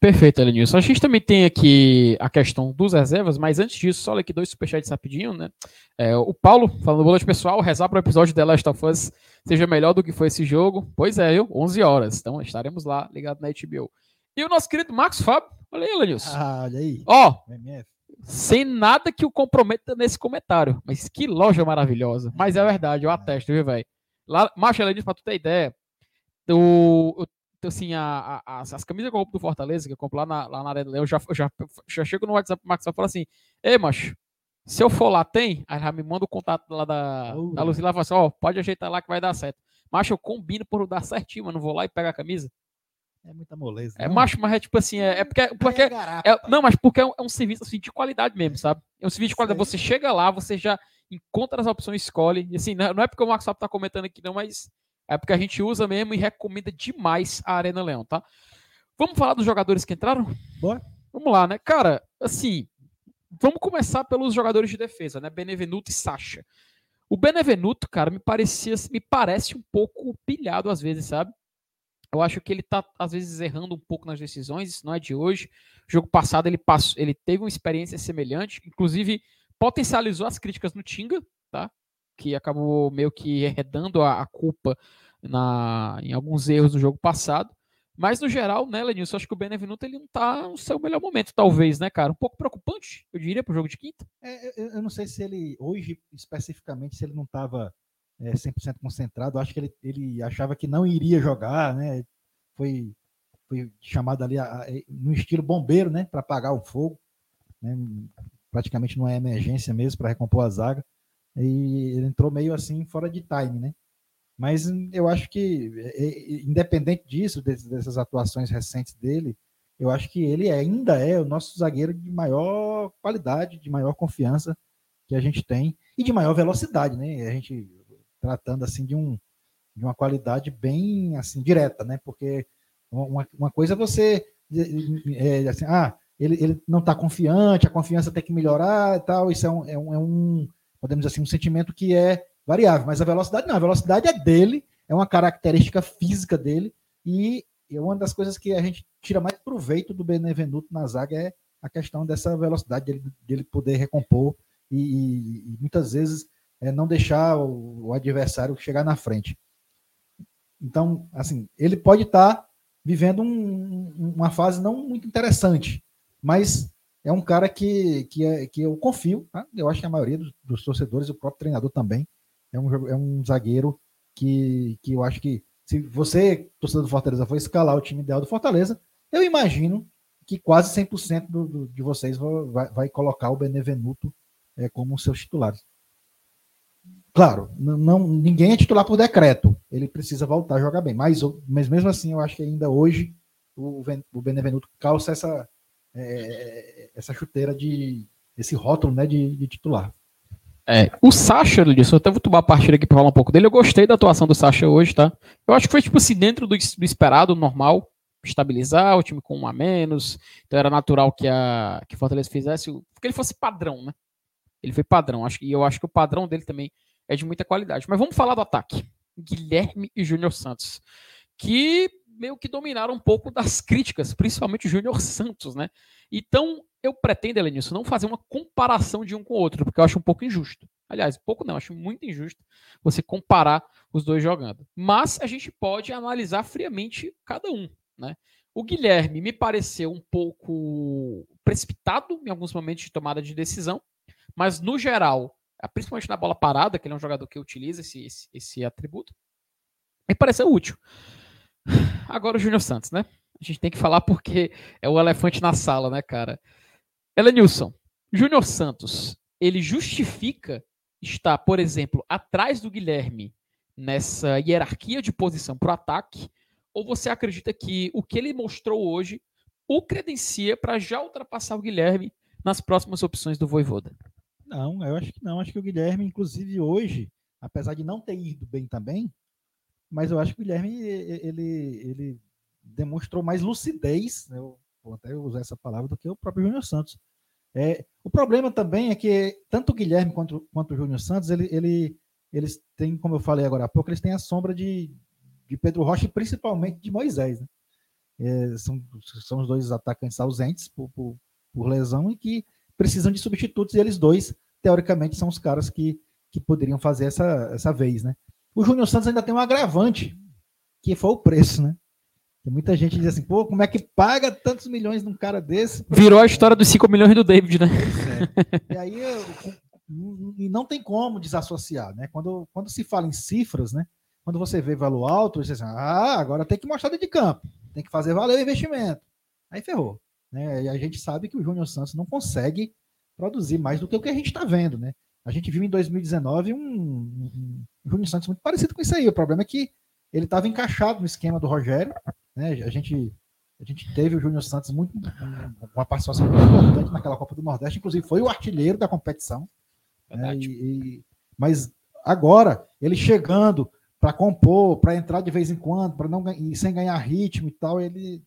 Perfeito, Elenilson. A gente também tem aqui a questão dos reservas, mas antes disso, só aqui dois superchats rapidinho, né? É, o Paulo, falando boa noite, pessoal, rezar para o episódio The Last of Us seja melhor do que foi esse jogo. Pois é, eu, 11 horas, então estaremos lá, ligado na HBO. E o nosso querido Max Fábio, olha aí, Elenilson. Ah, olha aí. Ó, sem nada que o comprometa nesse comentário. Mas que loja maravilhosa. Mas é verdade, eu atesto, viu, velho? Lá, Macho, diz pra tu ter ideia. O, assim, a, a, as, as camisas que eu compro do Fortaleza, que eu compro lá na, lá na Arena Leão, eu já, já, já chego no WhatsApp pro Max e falo assim: Ei, macho, se eu for lá, tem? Aí já me manda o contato lá da, uh, da Lucila e fala assim: Ó, oh, pode ajeitar lá que vai dar certo. Macho, eu combino por dar certinho, mas não vou lá e pego a camisa. É muita moleza. É macho, mas é tipo assim, é, é porque. porque é, é, não, mas porque é um, é um, serviço assim, de qualidade mesmo, sabe? É um serviço de qualidade. Você chega lá, você já encontra as opções, escolhe. E assim, não é porque o Marcos Fábio tá comentando aqui, não, mas é porque a gente usa mesmo e recomenda demais a Arena Leão, tá? Vamos falar dos jogadores que entraram? Bora. Vamos lá, né? Cara, assim, vamos começar pelos jogadores de defesa, né? Benevenuto e Sacha. O Benevenuto, cara, me parecia, me parece um pouco pilhado às vezes, sabe? Eu acho que ele tá, às vezes, errando um pouco nas decisões, isso não é de hoje. O jogo passado ele passou, ele teve uma experiência semelhante, inclusive potencializou as críticas no Tinga, tá? Que acabou meio que arredando a, a culpa na, em alguns erros do jogo passado. Mas no geral, né, Lenilson, acho que o Benevenuto ele não tá no seu melhor momento, talvez, né, cara? Um pouco preocupante, eu diria, pro jogo de quinta. É, eu, eu, não sei se ele, hoje, especificamente, se ele não tava é, 100% concentrado. Acho que ele, ele achava que não iria jogar, né? Foi, foi chamado ali a, a, no estilo bombeiro, né? Para apagar o fogo. Né? Praticamente não é emergência mesmo para recompor a zaga. E ele entrou meio assim fora de time, né? Mas eu acho que, independente disso, dessas atuações recentes dele, eu acho que ele ainda é o nosso zagueiro de maior qualidade, de maior confiança que a gente tem e de maior velocidade, né? A gente tratando assim de, um, de uma qualidade bem assim direta, né? Porque uma, uma coisa é você é, assim, ah, ele, ele não está confiante, a confiança tem que melhorar e tal. Isso é um, é um, é um, podemos dizer assim, um sentimento que é variável, mas a velocidade não, a velocidade é dele, é uma característica física dele, e, e uma das coisas que a gente tira mais proveito do Benevenuto na zaga é a questão dessa velocidade dele, dele poder recompor e, e, e muitas vezes é, não deixar o, o, adversário chegar na frente. Então, assim, ele pode estar tá vivendo um, uma fase não muito interessante, mas é um cara que, que, é, que eu confio. Tá? Eu acho que a maioria dos, dos torcedores, o próprio treinador também, é um, é um zagueiro que, que eu acho que, se você, torcedor do Fortaleza, for escalar o time ideal do Fortaleza, eu imagino que quase 100% do, do, de vocês vai, vai, colocar o Benevenuto é, como seus titulares. Claro, não, ninguém é titular por decreto. Ele precisa voltar a jogar bem. Mas, mas mesmo assim, eu acho que ainda hoje o, o Benevenuto calça essa, é, essa chuteira de esse rótulo né, de, de titular. É, o Sacha, Lidson, eu até vou tomar a partida aqui para falar um pouco dele. Eu gostei da atuação do Sacha hoje, tá? Eu acho que foi, tipo assim, dentro do, do esperado, normal, estabilizar o time com um a menos. Então era natural que a que Fortaleza fizesse, que ele fosse padrão, né? Ele foi padrão. Acho, e eu acho que o padrão dele também é de muita qualidade. Mas vamos falar do ataque. Guilherme e Júnior Santos. Que meio que dominaram um pouco das [laughs] críticas, principalmente o Júnior Santos, né? Então, eu pretendo, Elenilson, não fazer uma comparação de um com o outro, porque eu acho um pouco injusto. Aliás, pouco não, acho muito injusto você comparar os dois jogando. Mas a gente pode analisar friamente cada um, né? O Guilherme me pareceu um pouco precipitado em alguns momentos de tomada de decisão, mas no geral, principalmente na bola parada, que ele é um jogador que utiliza esse, esse, esse atributo, me pareceu útil. Agora o Júnior Santos, né? A gente tem que falar porque é o elefante na sala, né, cara? Elenilson, Júnior Santos, ele justifica estar, por exemplo, atrás do Guilherme nessa hierarquia de posição para o ataque? Ou você acredita que o que ele mostrou hoje o credencia para já ultrapassar o Guilherme nas próximas opções do Voivoda? Não, eu acho que não. Acho que o Guilherme, inclusive hoje, apesar de não ter ido bem também, mas eu acho que o Guilherme ele, ele demonstrou mais lucidez, né? eu vou até usar essa palavra, do que o próprio Júnior Santos. É, o problema também é que tanto o Guilherme quanto, quanto o Júnior Santos, ele, ele, eles têm, como eu falei agora há pouco, eles têm a sombra de, de Pedro Rocha e principalmente de Moisés. Né? É, são, são os dois atacantes ausentes por, por, por, lesão e que precisam de substitutos, e eles dois, teoricamente, são os caras que, que poderiam fazer essa, essa vez. Né? O Júnior Santos ainda tem um agravante, que foi o preço, né? Tem muita gente diz assim, pô, como é que paga tantos milhões num cara desse? Virou a história dos 5 milhões do David, né? É. E aí e não tem como desassociar, né? Quando, quando se fala em cifras, né? Quando você vê valor alto, você diz assim, ah, agora tem que mostrar de campo, tem que fazer valer o investimento. Aí ferrou. Né? E a gente sabe que o Júnior Santos não consegue produzir mais do que o que a gente está vendo, né? A gente viu em 2019 um, um, um Júnior Santos muito parecido com isso aí. O problema é que ele estava encaixado no esquema do Rogério. Né? A, gente, a gente teve o Júnior Santos muito uma participação muito importante naquela Copa do Nordeste, inclusive foi o artilheiro da competição. Né? E, e, mas agora, ele chegando para compor, para entrar de vez em quando, para não e sem ganhar ritmo e tal, ele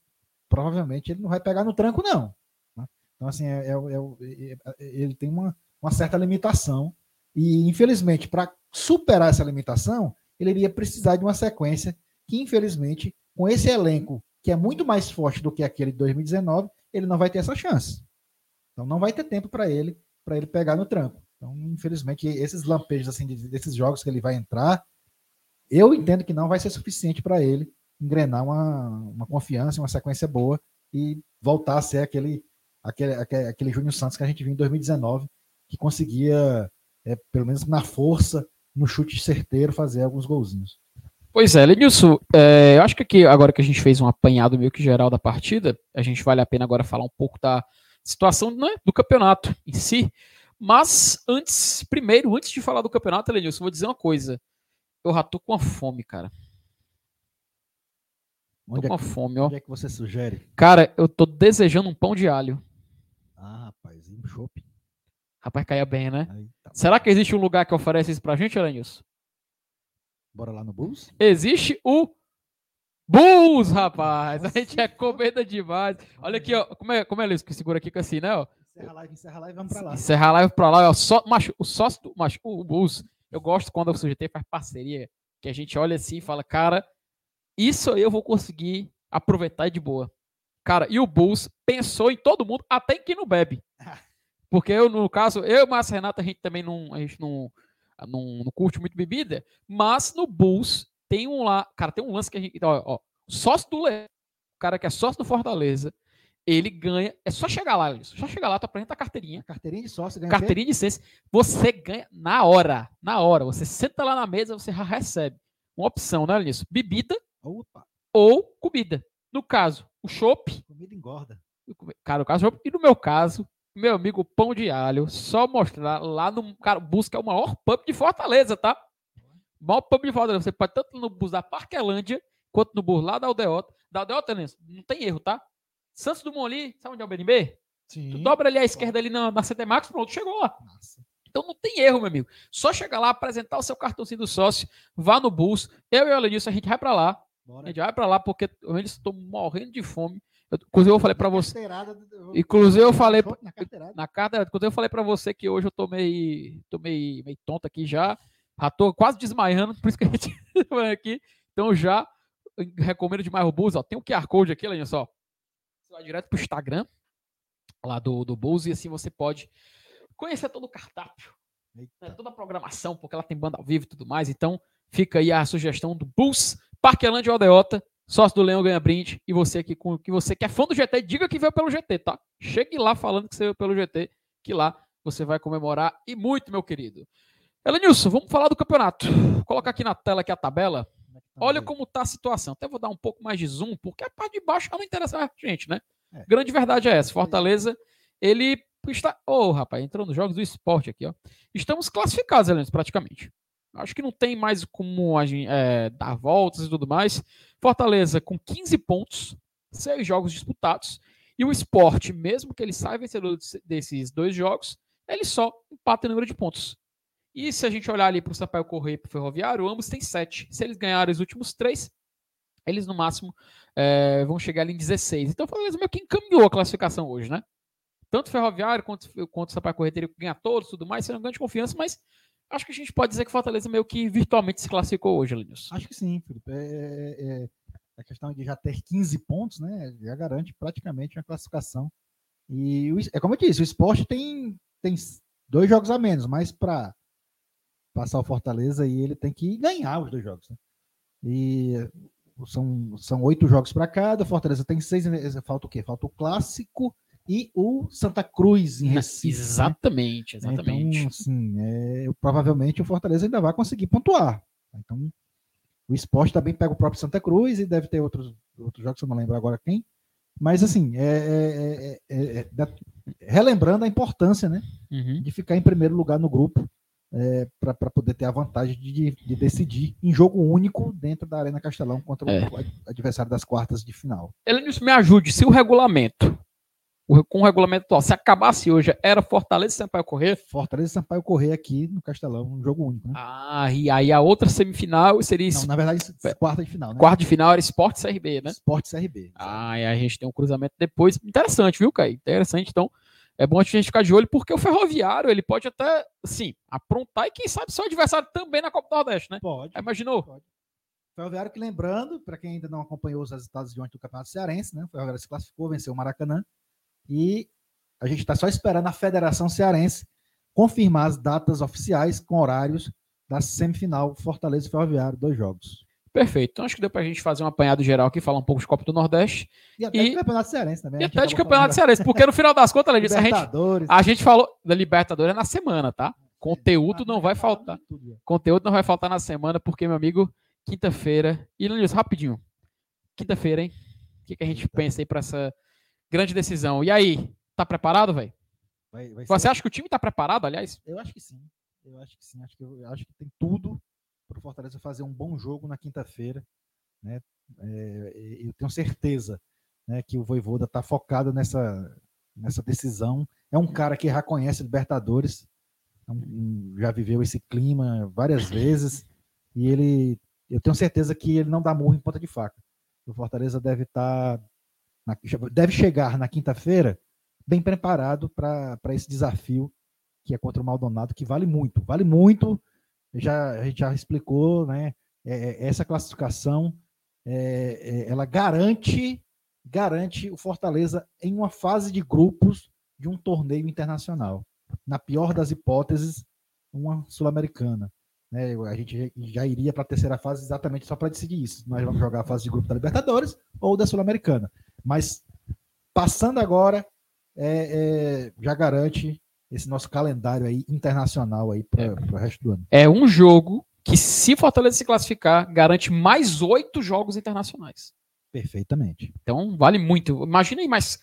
provavelmente ele não vai pegar no tranco, não. Né? Então, assim, é, é, é, é, ele tem uma, uma certa limitação. E, infelizmente, para superar essa limitação, ele iria precisar de uma sequência que, infelizmente, com esse elenco, que é muito mais forte do que aquele de 2019, ele não vai ter essa chance. Então não vai ter tempo para ele, para ele pegar no tranco. Então, infelizmente, esses lampejos assim desses jogos que ele vai entrar, eu entendo que não vai ser suficiente para ele engrenar uma, uma confiança, uma sequência boa e voltar a ser aquele aquele, aquele, aquele Júnior Santos que a gente viu em 2019, que conseguia, é, pelo menos na força, no chute certeiro, fazer alguns golzinhos. Pois é, Lenilson, é, eu acho que aqui, agora que a gente fez um apanhado meio que geral da partida, a gente vale a pena agora falar um pouco da situação né, do campeonato em si. Mas antes, primeiro, antes de falar do campeonato, Lenilson, vou dizer uma coisa. Eu já tô com a fome, cara. Tô onde com é que, fome, ó. Onde é que você sugere? Cara, eu tô desejando um pão de alho. Ah, rapaz, um shopping. Rapaz, caia bem, né? Aí, tá Será que existe um lugar que oferece isso pra gente, Aranhos? Bora lá no Bulls? Existe o Bulls, rapaz! A gente é comida demais. Olha aqui, ó. Como é, como é Luiz, que segura aqui assim, né? Ó. Encerra a live, encerra a live, vamos pra lá. Encerra a live pra lá. Ó. Só, macho, o sócio do macho, o Bulls. Eu gosto quando o CGT faz parceria, que a gente olha assim e fala, cara, isso aí eu vou conseguir aproveitar de boa. Cara, e o Bulls pensou em todo mundo, até em quem não bebe. [laughs] Porque eu, no caso, eu e o Márcio Renata, a gente também não, a gente não, não, não, curte muito bebida, mas no Bulls tem um lá, cara, tem um lance que a gente, ó, ó sócio do Leão, o cara que é sócio do Fortaleza, ele ganha, é só chegar lá, Alisson, só chegar lá, tu apresenta a carteirinha. Carteirinha de sócio, ganha Carteirinha de sócio, você ganha na hora, na hora, você senta lá na mesa, você já recebe uma opção, né, Alisson? Bebida Opa. ou comida. No caso, o chopp. Comida engorda. Cara, o caso, e no meu caso, meu amigo Pão de Alho, só mostrar lá no. Cara, busca o maior pub de Fortaleza, tá? O maior pub de Fortaleza. Você pode tanto no bus da Parquelândia, quanto no bus lá da Aldeota. Da Aldeota, né? não tem erro, tá? Santos do Moli, sabe onde é o BNB? Sim. Tu dobra ali à esquerda, ali na, na CT Max, pronto, chegou lá. Nossa. Então não tem erro, meu amigo. Só chegar lá, apresentar o seu cartãozinho do sócio, vá no bus. Eu e o Elenilson, a gente vai para lá. Bora. A gente vai para lá porque eles estão morrendo de fome. Inclusive eu falei para você. Inclusive eu falei na carteirada. Inclusive eu falei para você que hoje eu tô meio, tô meio, meio tonto aqui já. Já tô quase desmaiando, por isso que a gente [laughs] vai aqui. Então já recomendo demais o Bulls, ó. Tem o QR Code aqui, olha só. Você vai direto pro Instagram lá do, do Bulls e assim você pode conhecer todo o cardápio, né, toda a programação, porque ela tem banda ao vivo e tudo mais. Então fica aí a sugestão do Bulls, Parquelândia Aldeota, Sócio do Leão ganha brinde. E você que, que você que é fã do GT, diga que veio pelo GT, tá? Chegue lá falando que você veio pelo GT, que lá você vai comemorar e muito, meu querido. Elenilson, vamos falar do campeonato. Vou colocar aqui na tela aqui a tabela. É tá Olha como tá a situação. Até vou dar um pouco mais de zoom, porque a parte de baixo não interessa a gente, né? É. Grande verdade é essa. Fortaleza, ele está. Ô, oh, rapaz, entrou nos jogos do esporte aqui, ó. Estamos classificados, Elenilson, praticamente. Acho que não tem mais como a gente, é, dar voltas e tudo mais. Fortaleza com 15 pontos, 6 jogos disputados. E o esporte, mesmo que ele saia vencedor desses dois jogos, ele só empata em número de pontos. E se a gente olhar ali para o Sampaio Correia e para o Ferroviário, ambos têm 7. Se eles ganharem os últimos três, eles no máximo é, vão chegar ali em 16. Então o Fortaleza meio que encaminhou a classificação hoje, né? Tanto o Ferroviário quanto, quanto o Sampaio Correia teria que ganhar todos tudo mais, sendo um grande confiança, mas Acho que a gente pode dizer que o Fortaleza meio que virtualmente se classificou hoje, Linus. Acho que sim, Felipe. É, é, é, a questão de já ter 15 pontos, né? Já garante praticamente uma classificação. E é como eu disse, o esporte tem, tem dois jogos a menos, mas para passar o Fortaleza e ele tem que ganhar os dois jogos. Né? E são, são oito jogos para cada, o Fortaleza tem seis, falta o quê? Falta o clássico e o Santa Cruz em Recife. Exatamente, né? exatamente. Então, assim, é, provavelmente o Fortaleza ainda vai conseguir pontuar. Então, o esporte também pega o próprio Santa Cruz e deve ter outros, outros jogos, eu não lembro agora quem. Mas, assim, é, é, é, relembrando a importância né, uhum. de ficar em primeiro lugar no grupo é, para poder ter a vantagem de, de, decidir em jogo único dentro da Arena Castelão contra o adversário das quartas de final. Elenius, me ajude. Se o regulamento com o regulamento atual, se acabasse hoje, era Fortaleza e Sampaio Correr? Fortaleza e Sampaio Correr aqui no Castelão, um jogo único, né? Ah, e aí a outra semifinal seria. Não, na verdade, quarta de final, né? Quarta de final era Esporte CRB, né? Esporte CRB. Ah, e a gente tem um cruzamento depois. Interessante, viu, Caio? Interessante. Então, é bom a gente ficar de olho, porque o Ferroviário, ele pode até, assim, aprontar e quem sabe ser o adversário também na Copa do Nordeste, né? Pode. imaginou? Pode. Ferroviário que lembrando, para quem ainda não acompanhou os resultados de ontem do Campeonato Cearense, né? O Ferroviário se classificou, venceu o Maracanã e a gente está só esperando a Federação Cearense confirmar as datas oficiais com horários da semifinal Fortaleza e Ferroviário, dois jogos. Perfeito. Então acho que deu para a gente fazer um apanhado geral aqui, falar um pouco de Copa do Nordeste. E até e... de Campeonato Cearense também. E até de Campeonato Cearense, porque no final das contas, Letícia, a gente, a gente falou da Libertadores é na semana, tá? Conteúdo não vai faltar. Conteúdo não vai faltar na semana, porque, meu amigo, quinta-feira. E, Lenilson, rapidinho. Quinta-feira, hein? O que, que a gente pensa aí para essa grande decisão? E aí, Tá preparado, velho? Você acha que o time tá preparado, aliás? Eu acho que sim. Eu acho que sim. Acho que, eu acho que tem tudo para o Fortaleza fazer um bom jogo na quinta-feira. Né? É, eu tenho certeza né, que o Voivoda está focado nessa, nessa decisão. É um cara que já conhece Libertadores, é já viveu esse clima várias [laughs] vezes e ele, eu tenho certeza que ele não dá murro em ponta de faca. o Fortaleza deve estar. Tá deve chegar na quinta-feira bem preparado para esse desafio que é contra o Maldonado, que vale muito, vale muito. Já, a gente já explicou, né? É, é essa classificação é, é, ela garante garante o Fortaleza em uma fase de grupos de um torneio internacional. Na pior das hipóteses, uma sul-americana. Né? A gente já iria para a terceira fase exatamente só para decidir isso. Nós vamos jogar a fase de grupo da Libertadores ou da Sul-Americana. Mas passando agora, é, é, já garante esse nosso calendário aí internacional aí para o resto do ano. É um jogo que, se Fortaleza se classificar, garante mais oito jogos internacionais. Perfeitamente. Então, vale muito. Imagina aí mais,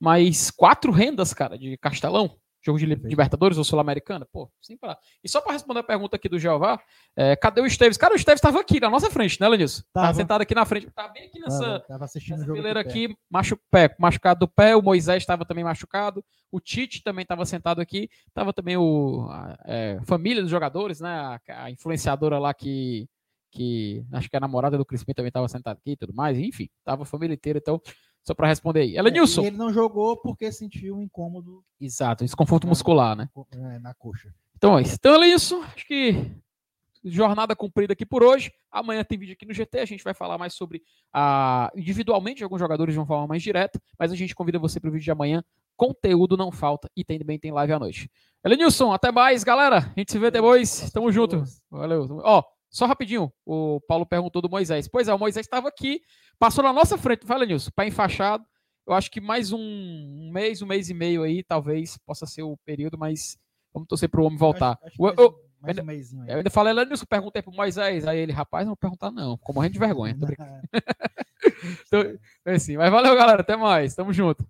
mais quatro rendas, cara, de Castelão. Jogo de Libertadores ou Sul-Americana? Pô, sim para. E só para responder a pergunta aqui do Jeová, é, cadê o Esteves? Cara, o Esteves estava aqui na nossa frente, né, Lenilson? Tava. sentado aqui na frente. Tava bem aqui nessa. Tava, tava assistindo nessa jogo. aqui, machu, pé, machucado do pé. O Moisés estava também machucado. O Tite também estava sentado aqui. Tava também o, a é, família dos jogadores, né? A, a, influenciadora lá que. que acho que a namorada do Crispim também estava sentada aqui e tudo mais. Enfim, tava a família inteira. Então, só para responder aí. Ela é, Nilson. ele não jogou porque sentiu um incômodo. Exato, desconforto muscular, né? É, na coxa. Então é isso. Então é isso. Acho que jornada cumprida aqui por hoje. Amanhã tem vídeo aqui no GT. A gente vai falar mais sobre a individualmente alguns jogadores uma forma mais direta, mas a gente convida você para o vídeo de amanhã. Conteúdo não falta e tem, também tem live à noite. Elenilson, até mais, galera. A gente se vê depois. Tamo junto. Valeu. Ó, só rapidinho, o Paulo perguntou do Moisés. Pois é, o Moisés estava aqui, passou na nossa frente, fala nisso, pé enfaixado. Eu acho que mais um, um, mês, um mês e meio aí, talvez possa ser o período, mas vamos torcer para o homem voltar. Acho, acho eu, mais, eu, mais um eu, ainda falei, Lenilson, perguntei pro Moisés, aí ele, rapaz, não vou perguntar não, com morrendo de vergonha. Tô [laughs] [laughs] então, é assim, mas valeu, galera, até mais, tamo junto.